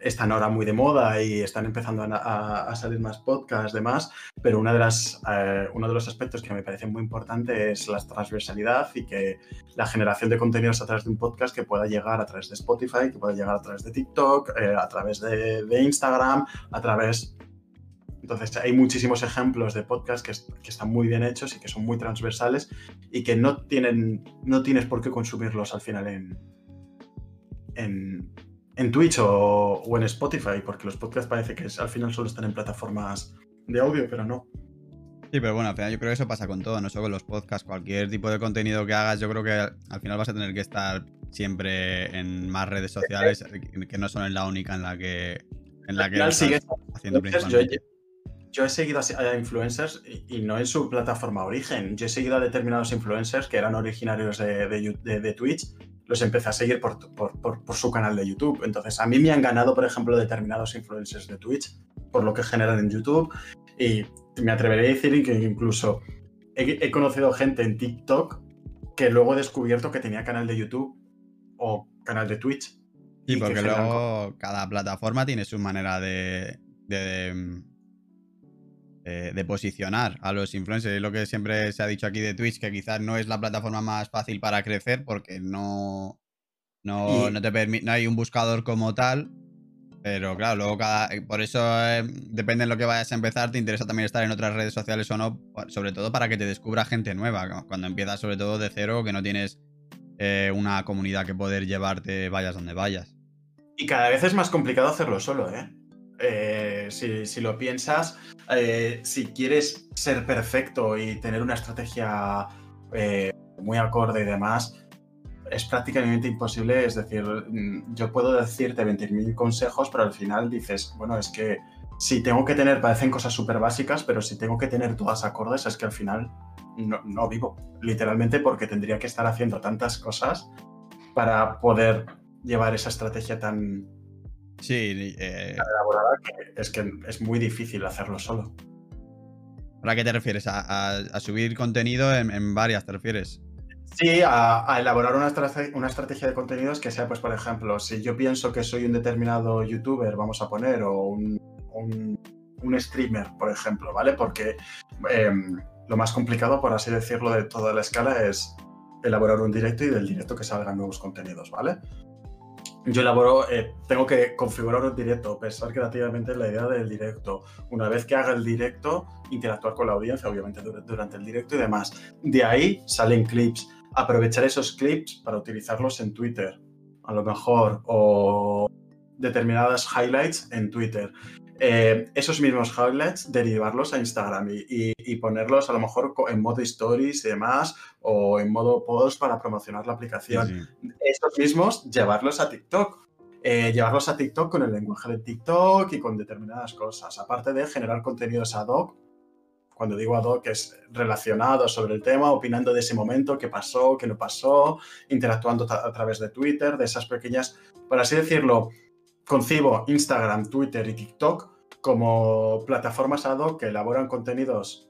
están ahora muy de moda y están empezando a, salir más podcasts, demás, pero una de las, eh, uno de los aspectos que me parece muy importante es la transversalidad y que la generación de contenidos a través de un podcast que pueda llegar a través de Spotify, que pueda llegar a través de TikTok, eh, a través de, de, Instagram, a través... Entonces hay muchísimos ejemplos de podcasts que, que, están muy bien hechos y que son muy transversales y que no, tienen, no tienes por qué consumirlos al final en, en en Twitch o, en Spotify, porque los podcasts parece que al final solo están en plataformas de audio, pero no. Sí, pero bueno, al final yo creo que eso pasa con todo, no solo con los podcasts, cualquier tipo de contenido que hagas, yo creo que al final vas a tener que estar siempre en más redes sociales, que no son en la única en la que, en la que estás haciendo principalmente. Yo, he seguido a influencers y, no en su plataforma origen. Yo he seguido a determinados influencers que eran originarios de, de, de Twitch los empecé a seguir por, su canal de YouTube. Entonces, a mí me han ganado, por ejemplo, determinados influencers de Twitch por lo que generan en YouTube. Y me atreveré a decir que incluso he, conocido gente en TikTok que luego he descubierto que tenía canal de YouTube o canal de Twitch. y porque luego cada plataforma tiene su manera de, eh, de posicionar a los influencers. Es lo que siempre se ha dicho aquí de Twitch, que quizás no es la plataforma más fácil para crecer porque no, no, no te permite, no hay un buscador como tal. Pero claro, luego cada. Por eso eh, depende de lo que vayas a empezar, te interesa también estar en otras redes sociales o no, sobre todo para que te descubra gente nueva. Cuando empiezas, sobre todo de cero, que no tienes eh, una comunidad que poder llevarte, vayas donde vayas. Y cada vez es más complicado hacerlo solo, ¿eh? Eh, si, lo piensas, eh, si quieres ser perfecto y tener una estrategia eh, muy acorde y demás, es prácticamente imposible. Es decir, mm, yo puedo decirte 20.000 consejos, pero al final dices, bueno, es que si tengo que tener, parecen cosas súper básicas, pero si tengo que tener todas acordes, es que al final no, no vivo, literalmente porque tendría que estar haciendo tantas cosas para poder llevar esa estrategia tan, Sí, eh... es que es muy difícil hacerlo solo. ¿A qué te refieres? ¿A, subir contenido en, varias, te refieres? Sí, a, elaborar una, una, estrategia de contenidos que sea, pues, por ejemplo, si yo pienso que soy un determinado youtuber, vamos a poner, o un, un, streamer, por ejemplo, ¿vale? Porque em, lo más complicado, por así decirlo, de toda la escala es elaborar un directo y del directo que salgan nuevos contenidos, ¿vale? Yo elaboro, eh, tengo que configurar un directo, pensar creativamente en la idea del directo. Una vez que haga el directo, interactuar con la audiencia, obviamente durante el directo y demás. De ahí salen clips. Aprovechar esos clips para utilizarlos en Twitter, a lo mejor, o determinadas highlights en Twitter. Eh, esos mismos highlights derivarlos a Instagram y, ponerlos a lo mejor en modo stories y demás o en modo post para promocionar la aplicación. Esos mismos llevarlos a TikTok. Eh, llevarlos a TikTok con el lenguaje de TikTok y con determinadas cosas. Aparte de generar contenidos ad hoc. Cuando digo ad hoc es relacionado sobre el tema, opinando de ese momento, qué pasó, qué no pasó, interactuando a través de Twitter, de esas pequeñas, por así decirlo, concibo Instagram, Twitter y TikTok como plataformas ad hoc que elaboran contenidos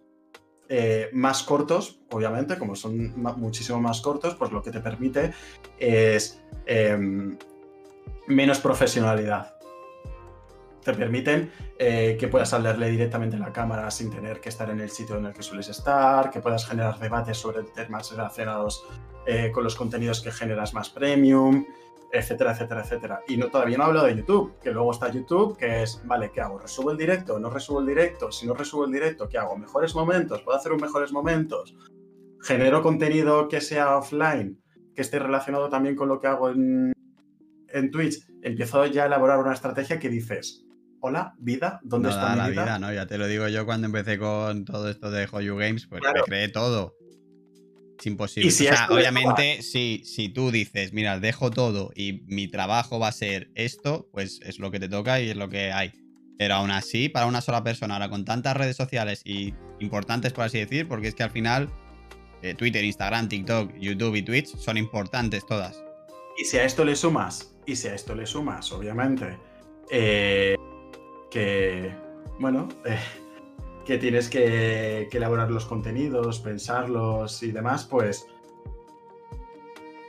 eh, más cortos, obviamente, como son muchísimo más cortos, pues lo que te permite es em, menos profesionalidad. Te permiten eh, que puedas hablarle directamente a la cámara sin tener que estar en el sitio en el que sueles estar, que puedas generar debates sobre temas relacionados eh, con los contenidos que generas más premium, etcétera, etcétera, etcétera. Y no, todavía no hablo de YouTube, que luego está YouTube, que es, vale, ¿qué hago? ¿Resubo el directo? ¿No resubo el directo? Si no resubo el directo, ¿qué hago? ¿Mejores momentos? ¿Puedo hacer un mejores momentos? ¿Genero contenido que sea offline, que esté relacionado también con lo que hago en, en Twitch empiezo ya a elaborar una estrategia que dices, hola, vida, ¿dónde No está mi la vida? vida, ¿no? Ya te lo digo yo cuando empecé con todo esto de Hoyu Games, pues me creé todo. Es imposible. Y si o sea, obviamente, si, si tú dices, mira, dejo todo y mi trabajo va a ser esto, pues es lo que te toca y es lo que hay. Pero aún así, para una sola persona, ahora con tantas redes sociales y importantes, por así decir, porque es que al final eh, Twitter, Instagram, TikTok, YouTube y Twitch son importantes todas. Y si a esto le sumas, y si a esto le sumas, obviamente, eh, que, bueno, eh, que tienes que, elaborar los contenidos, pensarlos y demás, pues,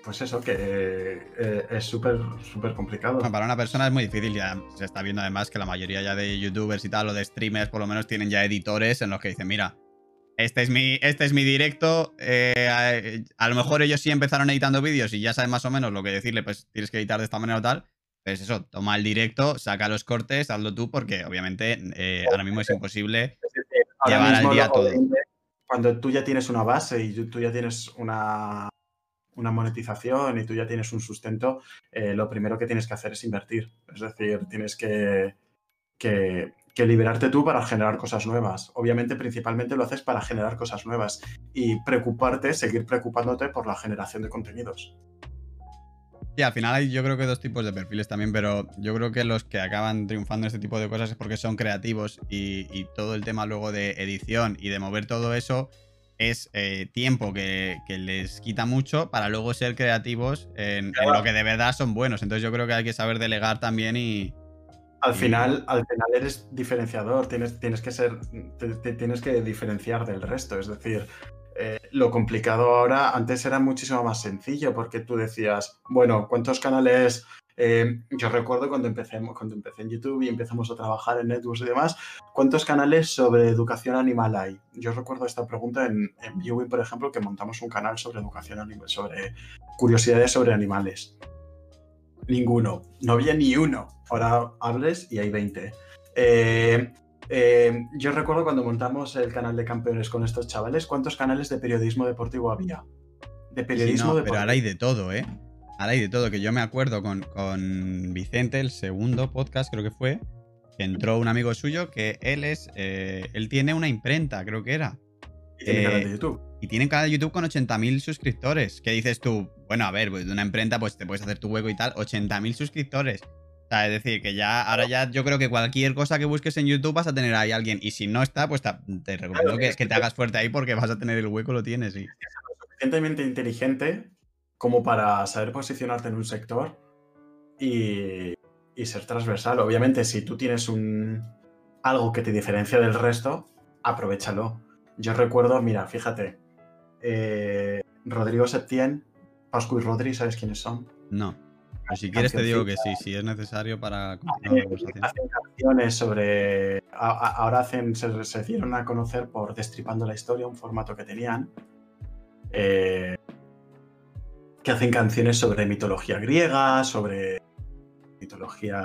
pues eso, que eh, es súper, súper complicado. Para una persona es muy difícil, ya se está viendo además que la mayoría ya de youtubers y tal, o de streamers por lo menos tienen ya editores en los que dicen, mira, este es mi, este es mi directo, eh, a, a lo mejor ellos sí empezaron editando vídeos y ya saben más o menos lo que decirle, pues tienes que editar de esta manera o tal, pues eso, toma el directo, saca los cortes, hazlo tú, porque obviamente eh, ahora mismo es imposible. Llevar al día todo. Cuando tú ya tienes una base y tú ya tienes una, una monetización y tú ya tienes un sustento, eh, lo primero que tienes que hacer es invertir. Es decir, tienes que, que, que liberarte tú para generar cosas nuevas. Obviamente, principalmente lo haces para generar cosas nuevas y preocuparte, seguir preocupándote por la generación de contenidos. Y al final hay yo creo que dos tipos de perfiles también, pero yo creo que los que acaban triunfando en este tipo de cosas es porque son creativos y, y todo el tema luego de edición y de mover todo eso es eh, tiempo que, que les quita mucho para luego ser creativos en, en lo que de verdad son buenos. Entonces yo creo que hay que saber delegar también y... Al Y- final, al final eres diferenciador, tienes, tienes que ser, te, te tienes que diferenciar del resto. Es decir, eh, lo complicado ahora, antes era muchísimo más sencillo, porque tú decías, bueno, ¿cuántos canales? eh, yo recuerdo cuando empecé, cuando empecé en YouTube y empezamos a trabajar en networks y demás, ¿cuántos canales sobre educación animal hay? Yo recuerdo esta pregunta en, en por ejemplo, que montamos un canal sobre educación animal, sobre curiosidades sobre animales. Ninguno. No había ni uno. Ahora hables y hay 20. Eh, eh, yo recuerdo cuando montamos el canal de campeones con estos chavales, ¿cuántos canales de periodismo deportivo había? De Sí, periodismo no, deportivo. pero ahora hay de todo, ¿eh? Ahora hay de todo, que yo me acuerdo con, con Vicente, el segundo podcast creo que fue, que entró un amigo suyo que él es, eh, él tiene una imprenta, creo que era. Y tiene eh, canal de YouTube. Y tiene un canal de YouTube con 80.000 suscriptores. ¿Qué dices tú? Bueno, a ver, pues de una imprenta pues te puedes hacer tu hueco y tal. 80.000 suscriptores. Sea, es decir, que ya, ahora ya yo creo que cualquier cosa que busques en YouTube vas a tener ahí alguien. Y si no está, pues te, te recomiendo Claro, que, es que te hagas fuerte ahí porque vas a tener el hueco, lo tienes, sí. suficientemente inteligente como para saber posicionarte en un sector y, y ser transversal. Obviamente, si tú tienes un algo que te diferencia del resto, aprovechalo. Yo recuerdo, mira, fíjate, eh, Rodrigo Septién, Pascu y Rodri, ¿sabes quiénes son? No. Pero si quieres te digo que sí, si es necesario para continuar la. Hacen canciones sobre. ahora hacen, se, se dieron a conocer por Destripando la Historia, un formato que tenían. eh, que hacen canciones sobre mitología griega, sobre mitología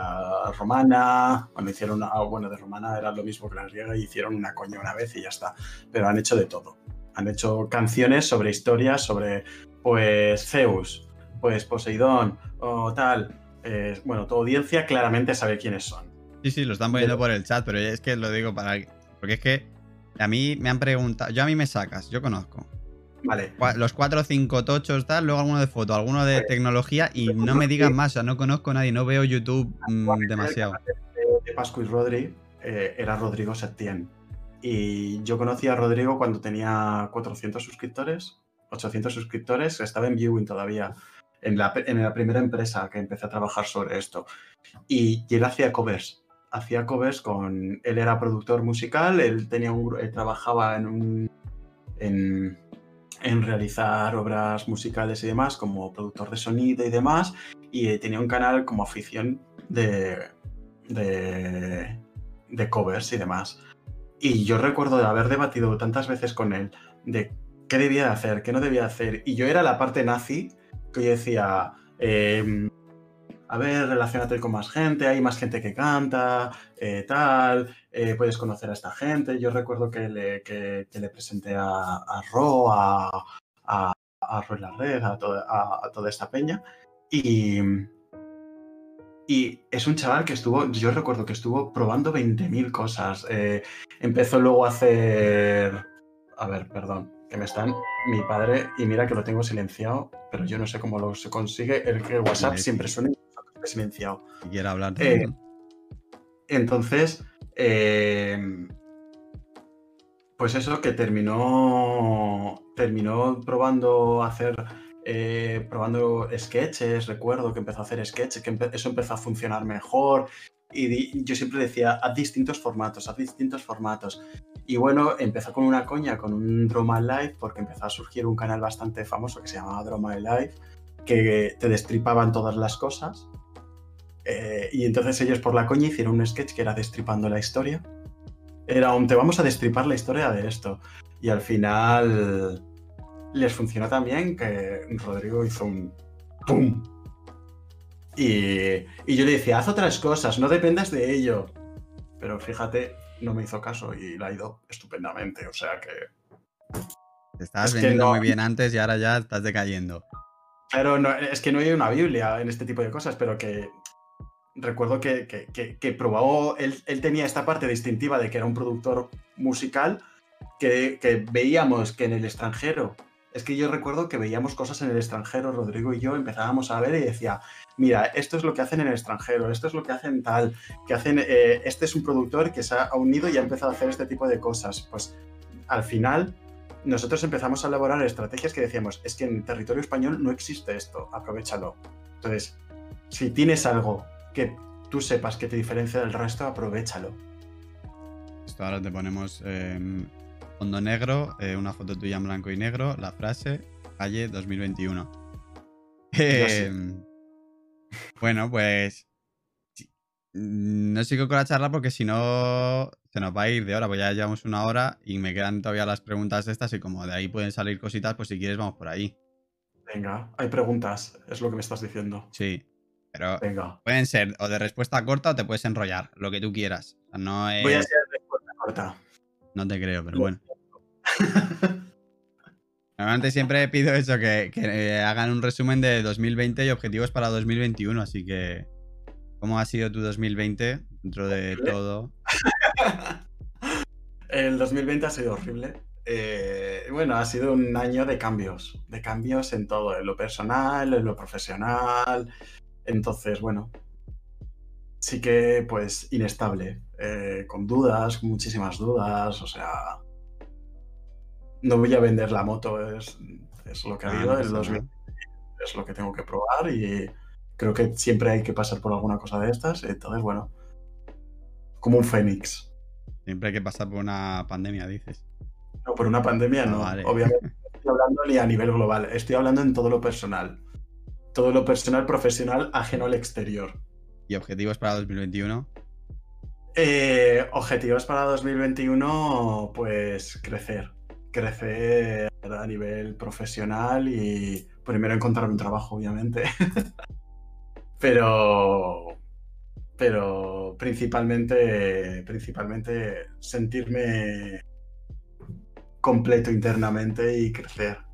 romana. Cuando hicieron. ah, bueno, de romana era lo mismo que la griega y hicieron una coña una vez y ya está. Pero han hecho de todo. Han hecho canciones sobre historias, sobre. Pues Zeus, pues Poseidón, o tal. Eh, bueno, tu audiencia claramente sabe quiénes son. Sí, sí, lo están poniendo por el chat, pero es que lo digo para. Porque es que a mí me han preguntado. Yo a mí me sacas, yo conozco. Vale. Los cuatro o cinco tochos, tal, luego alguno de foto, alguno de tecnología y no me digan más, o sea, no conozco a nadie, no veo YouTube mm, demasiado. de Pascu y Rodri eh, era Rodrigo Septién. Y yo conocí a Rodrigo cuando tenía 400 suscriptores, 800 suscriptores, estaba en Viewing todavía, en la, en la primera empresa que empecé a trabajar sobre esto. Y, y él hacía covers, hacía covers con... Él era productor musical, él, tenía un, él trabajaba en un... En, en realizar obras musicales y demás, como productor de sonido y demás, y tenía un canal como afición de, de, de covers y demás. Y yo recuerdo de haber debatido tantas veces con él de qué debía de hacer, qué no debía de hacer. Y yo era la parte nazi que decía, em, a ver, relacionate con más gente, hay más gente que canta, eh, tal, eh, puedes conocer a esta gente. Yo recuerdo que le, que, le presenté a, a Ro, a, a, a- a toda esta peña. Y, Y es un chaval que estuvo, yo recuerdo que estuvo probando 20.000 cosas. Eh, empezó luego a hacer... A ver, perdón, que me están mi padre y mira que lo tengo silenciado, pero yo no sé cómo lo se consigue. El, el WhatsApp siempre suena silenciado. Si quiere hablar. Eh, entonces, eh, pues eso que terminó, terminó probando hacer, eh, probando sketches, recuerdo que empezó a hacer sketches, que eso empezó a funcionar mejor. Y yo siempre decía, haz distintos formatos, haz distintos formatos. Y bueno, empezó con una coña, con un Drama Live, porque empezó a surgir un canal bastante famoso que se llamaba Drama Live, que te destripaban todas las cosas. Eh, y entonces ellos por la coña hicieron un sketch que era destripando la historia. Era un te vamos a destripar la historia de esto. Y al final les funcionó también que Rodrigo hizo un ¡pum! Y, y yo le decía, haz otras cosas, no dependas de ello. Pero fíjate, no me hizo caso y la ha ido estupendamente. O sea que. Te estabas vendiendo muy bien antes y ahora ya estás decayendo. Pero no, es que no hay una Biblia en este tipo de cosas, pero que recuerdo que, que, probó, él, tenía esta parte distintiva de que era un productor musical que, veíamos que en el extranjero, es que yo recuerdo que veíamos cosas en el extranjero, Rodrigo y yo empezábamos a ver y decía, mira, esto es lo que hacen en el extranjero, esto es lo que hacen tal, que hacen, eh, este es un productor que se ha unido y ha empezado a hacer este tipo de cosas. Pues al final nosotros empezamos a elaborar estrategias que decíamos, es que en territorio español no existe esto, aprovechalo. Entonces, si tienes algo que tú sepas que te diferencia del resto, aprovechalo. Esto ahora te ponemos em, fondo negro, eh, una foto tuya en blanco y negro, la frase, calle 2021. Em, bueno, pues no sigo con la charla porque si no se nos va a ir de hora, pues ya llevamos una hora y me quedan todavía las preguntas estas y como de ahí pueden salir cositas, pues si quieres vamos por ahí. Venga, hay preguntas, es lo que me estás diciendo. Sí. Pero pueden ser o de respuesta corta o te puedes enrollar, lo que tú quieras. no es... Voy a ser de respuesta corta. No te creo, pero bueno. *laughs* Normalmente siempre pido eso, que, hagan un resumen de 2020 y objetivos para 2021, así que ¿cómo ha sido tu 2020 dentro de todo? *laughs* El 2020 ha sido horrible. Eh, bueno, ha sido un año de cambios, de cambios en todo, en lo personal, en lo profesional, entonces, bueno, sí que pues inestable, eh, con dudas, con muchísimas dudas, o sea, no voy a vender la moto, es, lo que ha habido, el 2000, es lo que tengo que probar y creo que siempre hay que pasar por alguna cosa de estas, entonces, bueno, como un fénix. Siempre hay que pasar por una pandemia, dices. No, por una pandemia ah, no, obviamente *laughs* no estoy hablando ni a nivel global, estoy hablando en todo lo personal todo lo personal profesional ajeno al exterior. ¿Y objetivos para 2021? Eh, objetivos para 2021, pues crecer. Crecer a nivel profesional y primero encontrar un trabajo, obviamente. *laughs* pero. Pero principalmente. Principalmente sentirme completo internamente y crecer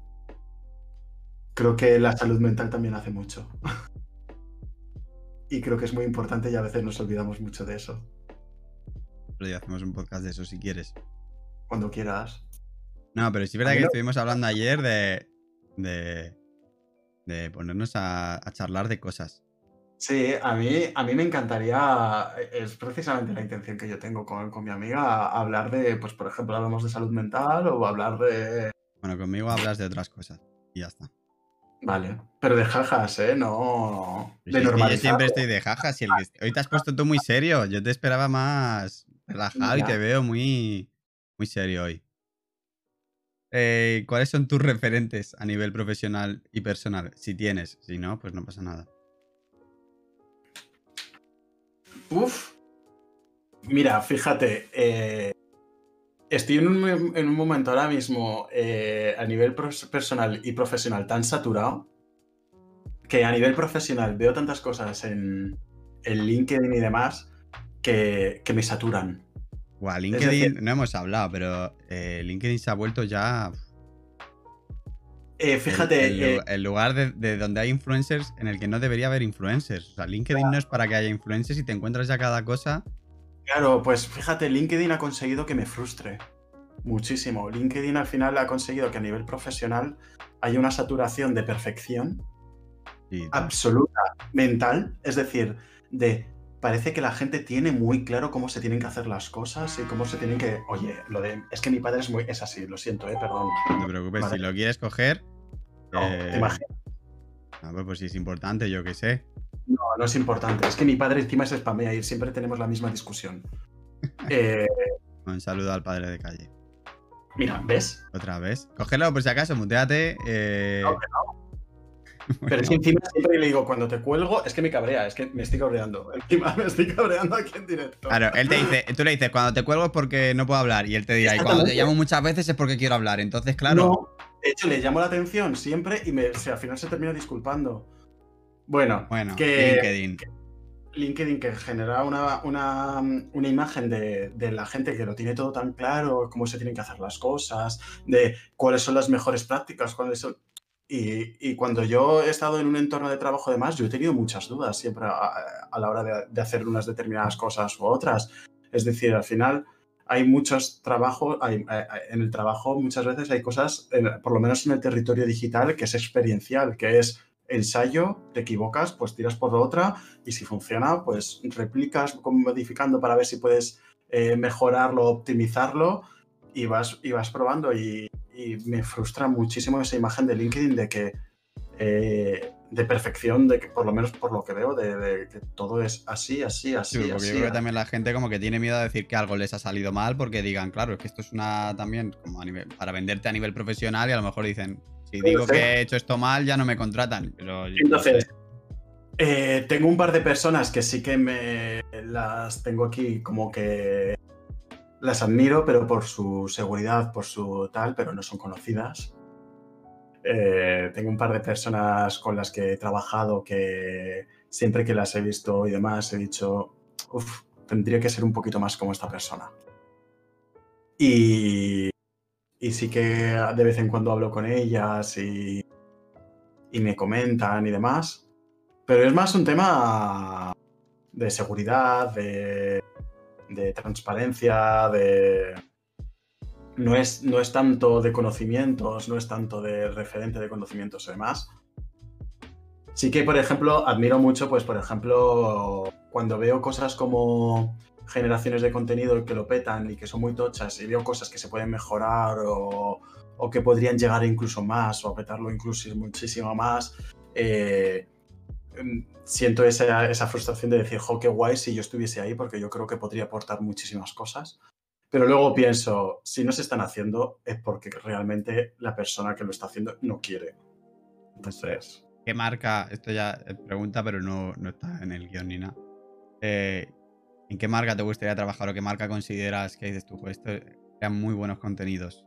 creo que la salud mental también hace mucho. *laughs* y creo que es muy importante y a veces nos olvidamos mucho de eso. Pero ya hacemos un podcast de eso si quieres. Cuando quieras. No, pero sí es verdad que estuvimos hablando ayer de, de, de ponernos a, charlar de cosas. Sí, a mí, a mí me encantaría, es precisamente la intención que yo tengo con, con mi amiga, hablar de, pues por ejemplo, hablamos de salud mental o hablar de... Bueno, conmigo hablas de otras cosas y ya está. Vale, pero de jajas, ¿eh? No de Yo siempre estoy de jajas y el hoy te has puesto tú muy serio. Yo te esperaba más relajado y te veo muy, muy serio hoy. Eh, ¿Cuáles son tus referentes a nivel profesional y personal? Si tienes, si no, pues no pasa nada. Uf. Mira, fíjate, eh, estoy en un, momento ahora mismo eh, a nivel personal y profesional tan saturado que a nivel profesional veo tantas cosas en, LinkedIn y demás que, me saturan. LinkedIn no hemos hablado, pero eh, LinkedIn se ha vuelto ya. Eh, fíjate. El, eh, el lugar de, de donde hay influencers en el que no debería haber influencers. O sea, LinkedIn no es para que haya influencers y te encuentras ya cada cosa. Claro, pues fíjate, LinkedIn ha conseguido que me frustre muchísimo. LinkedIn al final ha conseguido que a nivel profesional haya una saturación de perfección absoluta mental, es decir, de parece que la gente tiene muy claro cómo se tienen que hacer las cosas y cómo se tienen que, oye, lo de es que mi padre es muy es así, lo siento, eh, perdón. no te preocupes, Vale. si lo quieres coger. No, eh, te imaginas. ah, pues, pues si es importante, yo qué sé. No, no es importante. Es que mi padre encima se spamea y siempre tenemos la misma discusión. *laughs* Eh, Un saludo al padre de calle. mira, ¿ves? Otra vez. Cógelo por si acaso, muteate. eh, No, Pero es que encima siempre le digo, cuando te cuelgo, es que me cabrea, es que me estoy cabreando. Encima me estoy cabreando aquí en directo. Claro, él te dice, tú le dices, cuando te cuelgo es porque no puedo hablar. Y él te dirá, y cuando te llamo muchas veces es porque quiero hablar. Entonces, claro. No, de hecho, le llamo la atención siempre y me, o sea, al final se termina disculpando. Bueno, Bueno, que LinkedIn. LinkedIn que genera una, una, una imagen de, de la gente que lo tiene todo tan claro, cómo se tienen que hacer las cosas, de cuáles son las mejores prácticas, cuáles son... Y, cuando yo he estado en un entorno de trabajo de más, yo he tenido muchas dudas siempre a, la hora de, hacer unas determinadas cosas u otras. Es decir, al final hay muchos trabajos, hay, en el trabajo muchas veces hay cosas, por lo menos en el territorio digital, que es experiencial, que es ensayo, te equivocas, pues tiras por otra y si funciona, pues replicas modificando para ver si puedes eh, mejorarlo, optimizarlo y vas, y vas probando. Y, y me frustra muchísimo esa imagen de LinkedIn de que eh, de perfección, de que por lo menos por lo que veo, de, de que todo es así, así, así, Sí, porque así. yo creo que también la gente como que tiene miedo a decir que algo les ha salido mal porque digan, claro, es que esto es una también como a nivel, para venderte a nivel profesional y a lo mejor dicen, si digo que he hecho esto mal ya no me contratan. Pero yo no Entonces, sé. eh, tengo un par de personas que sí que me las tengo aquí como que las admiro, pero por su seguridad, por su tal, pero no son conocidas. Eh, tengo un par de personas con las que he trabajado que siempre que las he visto y demás he dicho, uff, tendría que ser un poquito más como esta persona. Y, y sí que de vez en cuando hablo con ellas y, y me comentan y demás. Pero es más un tema de seguridad, de, de transparencia, de... No es, no es tanto de conocimientos, no es tanto de referente de conocimientos y demás. Sí que, por ejemplo, admiro mucho, pues, por ejemplo, cuando veo cosas como generaciones de contenido que lo petan y que son muy tochas y veo cosas que se pueden mejorar o, o que podrían llegar incluso más o a petarlo incluso muchísimo más, eh, siento esa, esa frustración de decir, jo, qué guay si yo estuviese ahí porque yo creo que podría aportar muchísimas cosas. Pero luego pienso, si no se están haciendo es porque realmente la persona que lo está haciendo no quiere. Entonces, ¿Qué marca? Esto ya es pregunta, pero no, no está en el guion ni nada. Eh, ¿En qué marca te gustaría trabajar o qué marca consideras que dices tú? "Jo, Esto eran muy buenos contenidos.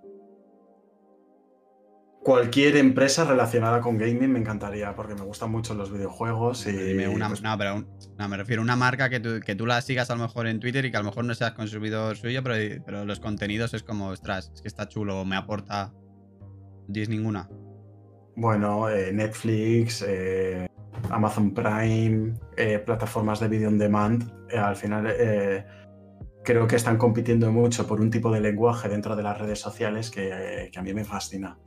Cualquier empresa relacionada con gaming me encantaría porque me gustan mucho los videojuegos y... Dime una, pues, no, pero un- no, me refiero a una marca que tú, que tú la sigas a lo mejor en Twitter y que a lo mejor no seas consumidor suyo, pero, pero los contenidos es como, ostras, es que está chulo, me aporta. ¿No ¿Tienes ninguna? Bueno, eh, Netflix, eh, Amazon Prime, eh, plataformas de video on demand, al final creo que están compitiendo mucho por un tipo de lenguaje dentro de las redes sociales que, que a mí me fascina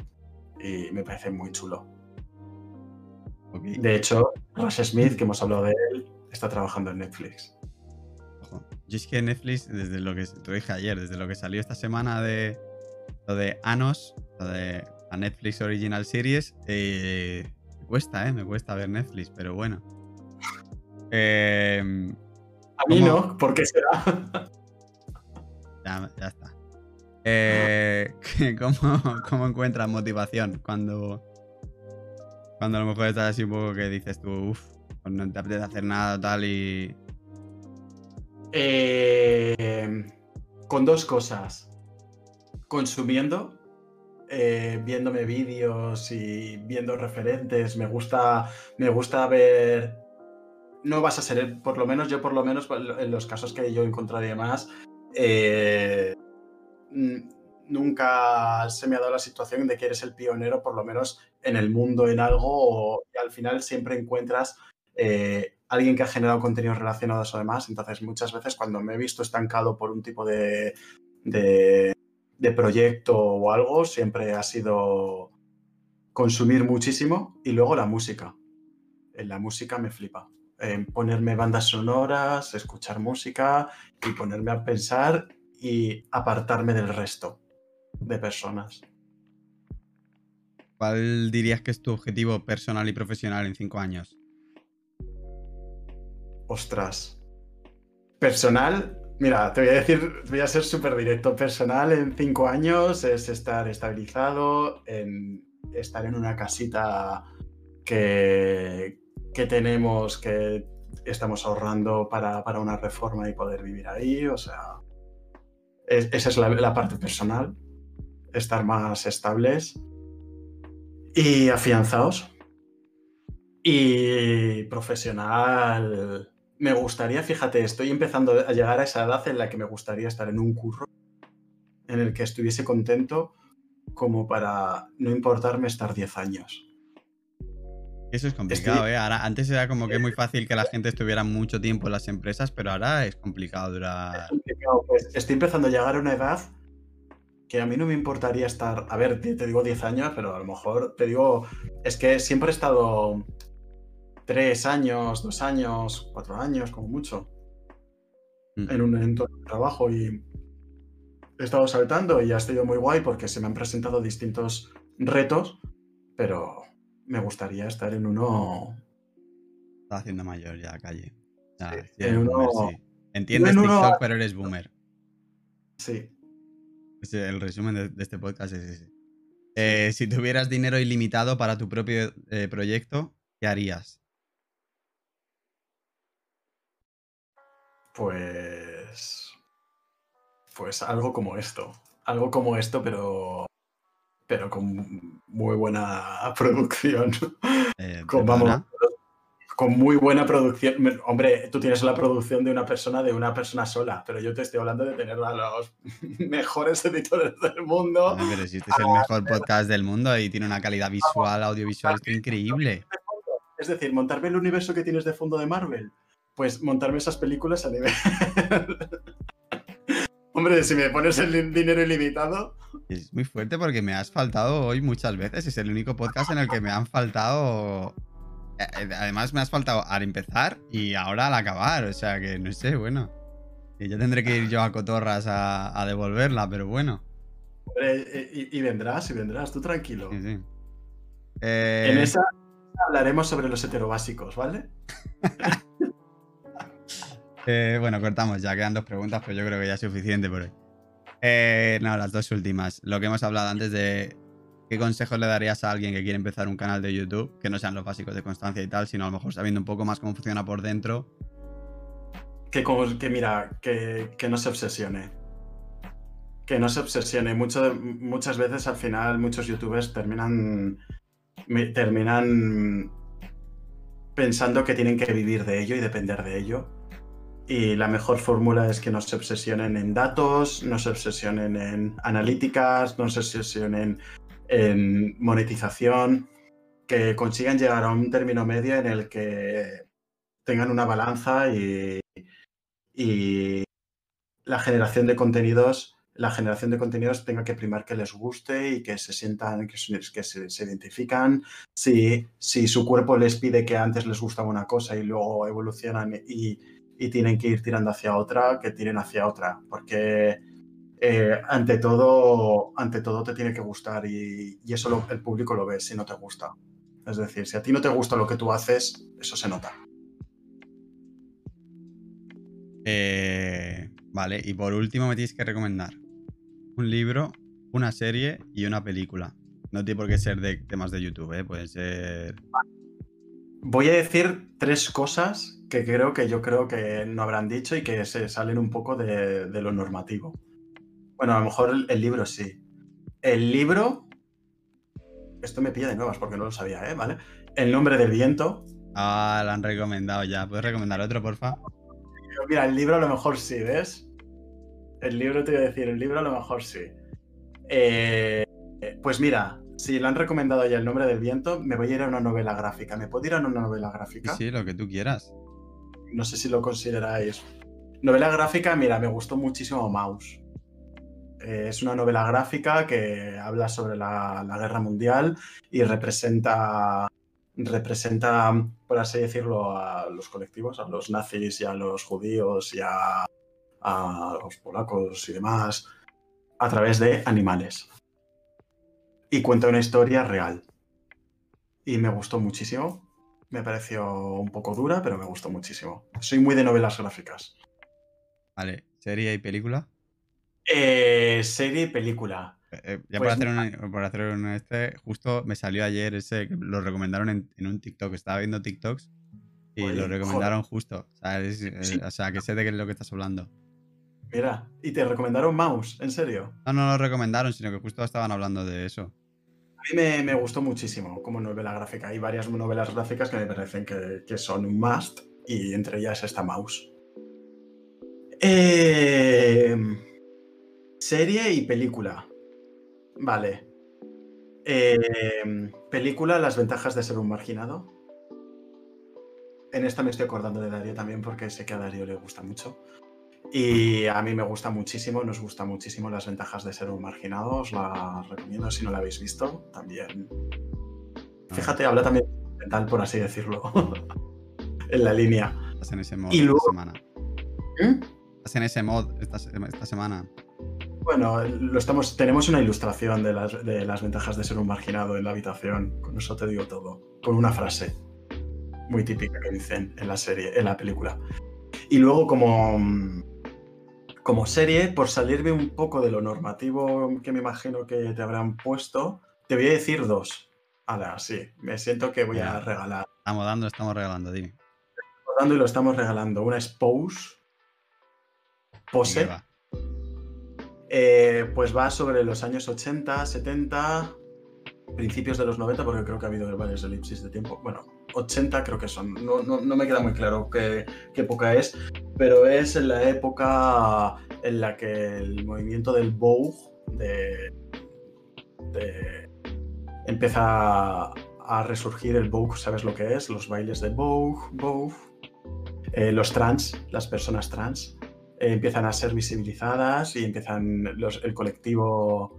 y me parece muy chulo. De hecho, Rush Smith, que hemos hablado de él, está trabajando en Netflix. ojo. Yo es que Netflix, desde lo que te dije ayer, desde lo que salió esta semana de lo de Anos, lo de a Netflix Original Series, eh, me cuesta, ¿eh? Me cuesta ver Netflix, pero bueno. *laughs* Eh, A mí ¿Cómo? no, ¿por qué será? Ya, ya está. Eh, *laughs* ¿cómo, ¿Cómo encuentras motivación cuando, cuando a lo mejor estás así un poco que dices tú, uff, pues no te apetece hacer nada tal y... Eh, con dos cosas. Consumiendo, eh, viéndome vídeos y viendo referentes. Me gusta, me gusta ver. No vas a ser, por lo menos yo, por lo menos en los casos que yo encontraré más, eh, nunca se me ha dado la situación de que eres el pionero, por lo menos en el mundo, en algo, y al final siempre encuentras eh, alguien que ha generado contenidos relacionados además. Entonces, muchas veces cuando me he visto estancado por un tipo de, de, de proyecto o algo, siempre ha sido consumir muchísimo y luego la música. En la música me flipa. En ponerme bandas sonoras, escuchar música y ponerme a pensar y apartarme del resto de personas. ¿Cuál dirías que es tu objetivo personal y profesional en cinco años? Ostras. Personal, mira, te voy a decir, voy a ser súper directo. Personal en cinco años es estar estabilizado, en estar en una casita que, que tenemos, que estamos ahorrando para, para, una reforma y poder vivir ahí. O sea, es, esa es la, la parte personal, estar más estables y afianzados. Y profesional, me gustaría, fíjate, estoy empezando a llegar a esa edad en la que me gustaría estar en un curro en el que estuviese contento como para no importarme estar 10 años. Eso es complicado, estoy... ¿eh? Ahora, antes era como que muy fácil que la gente estuviera mucho tiempo en las empresas, pero ahora es complicado durar. Es complicado, pues estoy empezando a llegar a una edad que a mí no me importaría estar, a ver, te, te digo 10 años, pero a lo mejor te digo, es que siempre he estado tres años, dos años, cuatro años, como mucho, mm. en un entorno de trabajo y he estado saltando y ha sido muy guay porque se me han presentado distintos retos, pero me gustaría estar en uno... Está haciendo mayor ya, calle. Ya, sí, en uno... boomer, sí. Entiendes en TikTok, uno... pero eres boomer. Sí. El resumen de, de este podcast es ese. Eh, si tuvieras dinero ilimitado para tu propio eh, proyecto, ¿qué harías? Pues. Pues algo como esto. Algo como esto, pero. Pero con muy buena *laughs* producción. Eh, con, vamos, con muy buena producción. Hombre, tú tienes la producción de una persona de una persona sola, pero yo te estoy hablando de tener a los *laughs* mejores editores del mundo. No, pero si este es el mejor podcast del mundo y tiene una calidad visual, audiovisual, increíble. Es decir, montarme el universo que tienes de fondo de Marvel pues montarme esas películas a nivel. *laughs* Hombre, si me pones el dinero ilimitado. Es muy fuerte porque me has faltado hoy muchas veces. Es el único podcast en el que me han faltado. Eh, eh, además, me has faltado al empezar y ahora al acabar. O sea que no sé, bueno. Ya tendré que ir yo a Cotorras a, a devolverla, pero bueno. Y, y, vendrás, y vendrás, tú tranquilo. Sí, sí. Eh... En esa hablaremos sobre los heterobásicos, ¿vale? *laughs* Eh, bueno, cortamos ya, quedan dos preguntas, pero yo creo que ya es suficiente por hoy. Eh, no, las dos últimas. Lo que hemos hablado antes de qué consejos le darías a alguien que quiere empezar un canal de YouTube, que no sean los básicos de constancia y tal, sino a lo mejor sabiendo un poco más cómo funciona por dentro. Que, que mira, que, que, no se obsesione. Que no se obsesione. Muchas veces al final muchos youtubers terminan, terminan pensando que tienen que vivir de ello y depender de ello y la mejor fórmula es que no se obsesionen en datos, no se obsesionen en analíticas, no se obsesionen en monetización, que consigan llegar a un término medio en el que tengan una balanza y, y la generación de contenidos la generación de contenidos tenga que primar que les guste y que se sientan, que, que se, se, identifican. Si, si su cuerpo les pide que antes les gustaba una cosa y luego evolucionan y, y tienen que ir tirando hacia otra, que tiren hacia otra, porque eh, ante, todo, ante todo te tiene que gustar y, y eso lo, el público lo ve si no te gusta. Es decir, si a ti no te gusta lo que tú haces, eso se nota. Eh, vale, y por último me tienes que recomendar un libro, una serie y una película. No tiene por qué ser de temas de YouTube, ¿eh? puede ser... Voy a decir tres cosas que creo que yo creo que no habrán dicho y que se salen un poco de, de lo normativo. Bueno, a lo mejor el, el, libro sí. El libro. Esto me pilla de nuevas porque no lo sabía, ¿eh? ¿Vale? El nombre del viento. Ah, lo han recomendado ya. ¿Puedes recomendar otro, porfa? Mira, el libro a lo mejor sí, ¿ves? El libro te voy a decir, el libro a lo mejor sí. Eh, pues mira, si le han recomendado ya el nombre del viento, me voy a ir a una novela gráfica. ¿Me puedo ir a una novela gráfica? Sí, lo que tú quieras. No sé si lo consideráis. Novela gráfica, mira, me gustó muchísimo Mouse. Eh, es una novela gráfica que habla sobre la, la, guerra mundial y representa, representa, por así decirlo, a los colectivos, a los nazis y a los judíos y a, a los polacos y demás, a través de animales. Y cuenta una historia real. Y me gustó muchísimo. Me pareció un poco dura, pero me gustó muchísimo. Soy muy de novelas gráficas. Vale, ¿serie y película? Eh, serie y película. Eh, eh, ya Pues por, hacer un, por hacer un este, justo me salió ayer ese lo recomendaron en, en un TikTok. Estaba viendo TikToks y Oye, lo recomendaron justo. O sea, es- eh, Sí. o sea, que sé de qué es lo que estás hablando. Mira, y te recomendaron Mouse, en serio. No, no lo recomendaron, sino que justo estaban hablando de eso. Mí me, gustó muchísimo como novela gráfica. Hay varias novelas gráficas que me parecen que, que son un must y entre ellas esta Mouse. Eh, serie y película. Vale. Eh, película, las ventajas de ser un marginado. En esta me estoy acordando de Darío también porque sé que a Darío le gusta mucho. Y a mí me gusta muchísimo, nos gusta muchísimo las ventajas de ser un marginado. Os la recomiendo si no la habéis visto. También. Fíjate, habla también mental, por así decirlo. *laughs* en la línea. Estás en ese mod Y esta luego- semana. ¿Mm? Estás en ese mod esta, esta semana. Bueno, lo estamos, tenemos una ilustración de las, de las ventajas de ser un marginado en la habitación. Con eso te digo todo. Con una frase muy típica que dicen en la serie, en la película. Y luego como, mm, como serie, por salirme un poco de lo normativo que me imagino que te habrán puesto, te voy a decir dos. Ahora, sí, me siento que voy a regalar. Estamos dando, estamos regalando, dime. Dando y lo estamos regalando. Una es Pose. Pose. Eh, pues va sobre los años 80, 70, principios de los 90, porque creo que ha habido varias elipsis de tiempo. Bueno, 80 creo que son. No, no- no me queda muy claro qué, qué época es, pero es en la época en la que el movimiento del Vogue de, de- empieza a resurgir el Vogue, ¿sabes lo que es? Los bailes de Vogue, Vogue. Eh, los trans, las personas trans, eh, empiezan a ser visibilizadas y empiezan el colectivo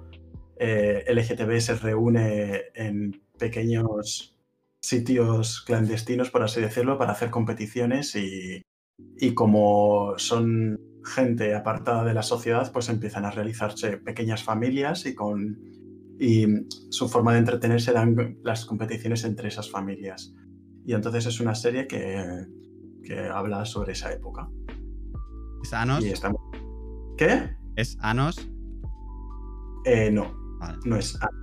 eh, LGTB se reúne en pequeños sitios clandestinos, por así decirlo, para hacer competiciones y, y como son gente apartada de la sociedad, pues empiezan a realizarse pequeñas familias y con y su forma de entretenerse dan las competiciones entre esas familias. Y entonces es una serie que, que habla sobre esa época. ¿Es Anos? Está... ¿Qué? ¿Es Anos? Eh, no, Vale. no es Anos.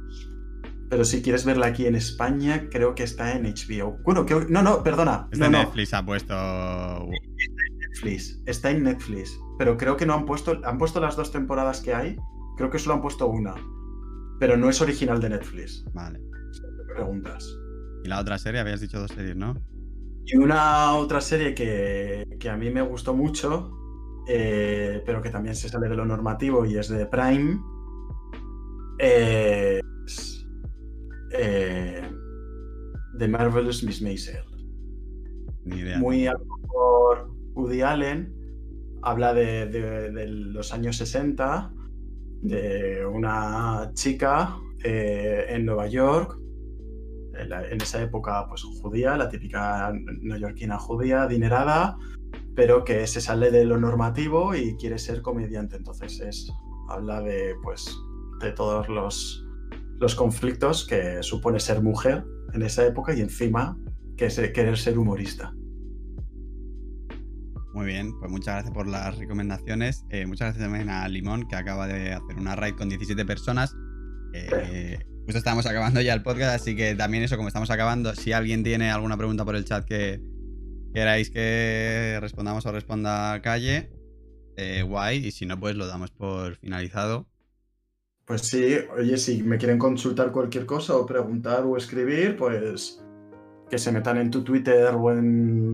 Pero si quieres verla aquí en España, creo que está en HBO. Bueno, que... no, no, perdona. No, no, Netflix ha puesto. Netflix. Está en Netflix. Pero creo que no han puesto. Han puesto las dos temporadas que hay. Creo que solo han puesto una. Pero no es original de Netflix. Vale. si preguntas. Y la otra serie, habías dicho dos series, ¿no? Y una otra serie que, que a mí me gustó mucho, eh, pero que también se sale de lo normativo y es de Prime, eh, eh, The Marvelous Miss Maisel. Ni idea. Muy algo por Woody Allen, habla de, de- de los años 60, de una chica eh, en Nueva York, en, la- en esa época pues judía, la típica neoyorquina judía, adinerada, pero que se sale de lo normativo y quiere ser comediante. Entonces es, habla de pues de todos los, los conflictos que supone ser mujer en esa época y encima que es querer ser humorista. Muy bien, pues muchas gracias por las recomendaciones. Eh, muchas gracias también a Limón, que acaba de hacer una raid con 17 personas. Eh, justo estamos acabando ya el podcast, así que también eso, como estamos acabando, si alguien tiene alguna pregunta por el chat que queráis que respondamos o responda a calle, eh, guay, y si no, pues lo damos por finalizado. Pues sí, oye, si me quieren consultar cualquier cosa o preguntar o escribir, pues que se metan en tu Twitter o en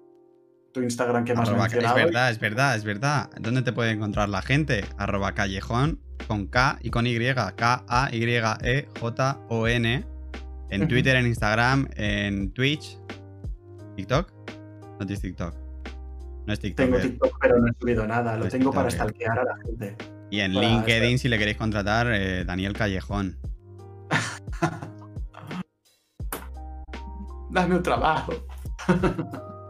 tu Instagram que más Arroba ca- es mencionado. verdad, es verdad, es verdad. ¿Dónde te puede encontrar la gente? Arroba callejón con K y con Y, K-A-Y-E-J-O-N. En Twitter, en Instagram, en Twitch. ¿TikTok? No tienes TikTok. No es TikTok. Tengo ¿eh? TikTok, pero no he subido nada. Lo Es tengo para TikToker. stalkear a la gente. Y en Para LinkedIn, si le queréis contratar, eh, Daniel Callejón. *laughs* Dame un trabajo. *laughs*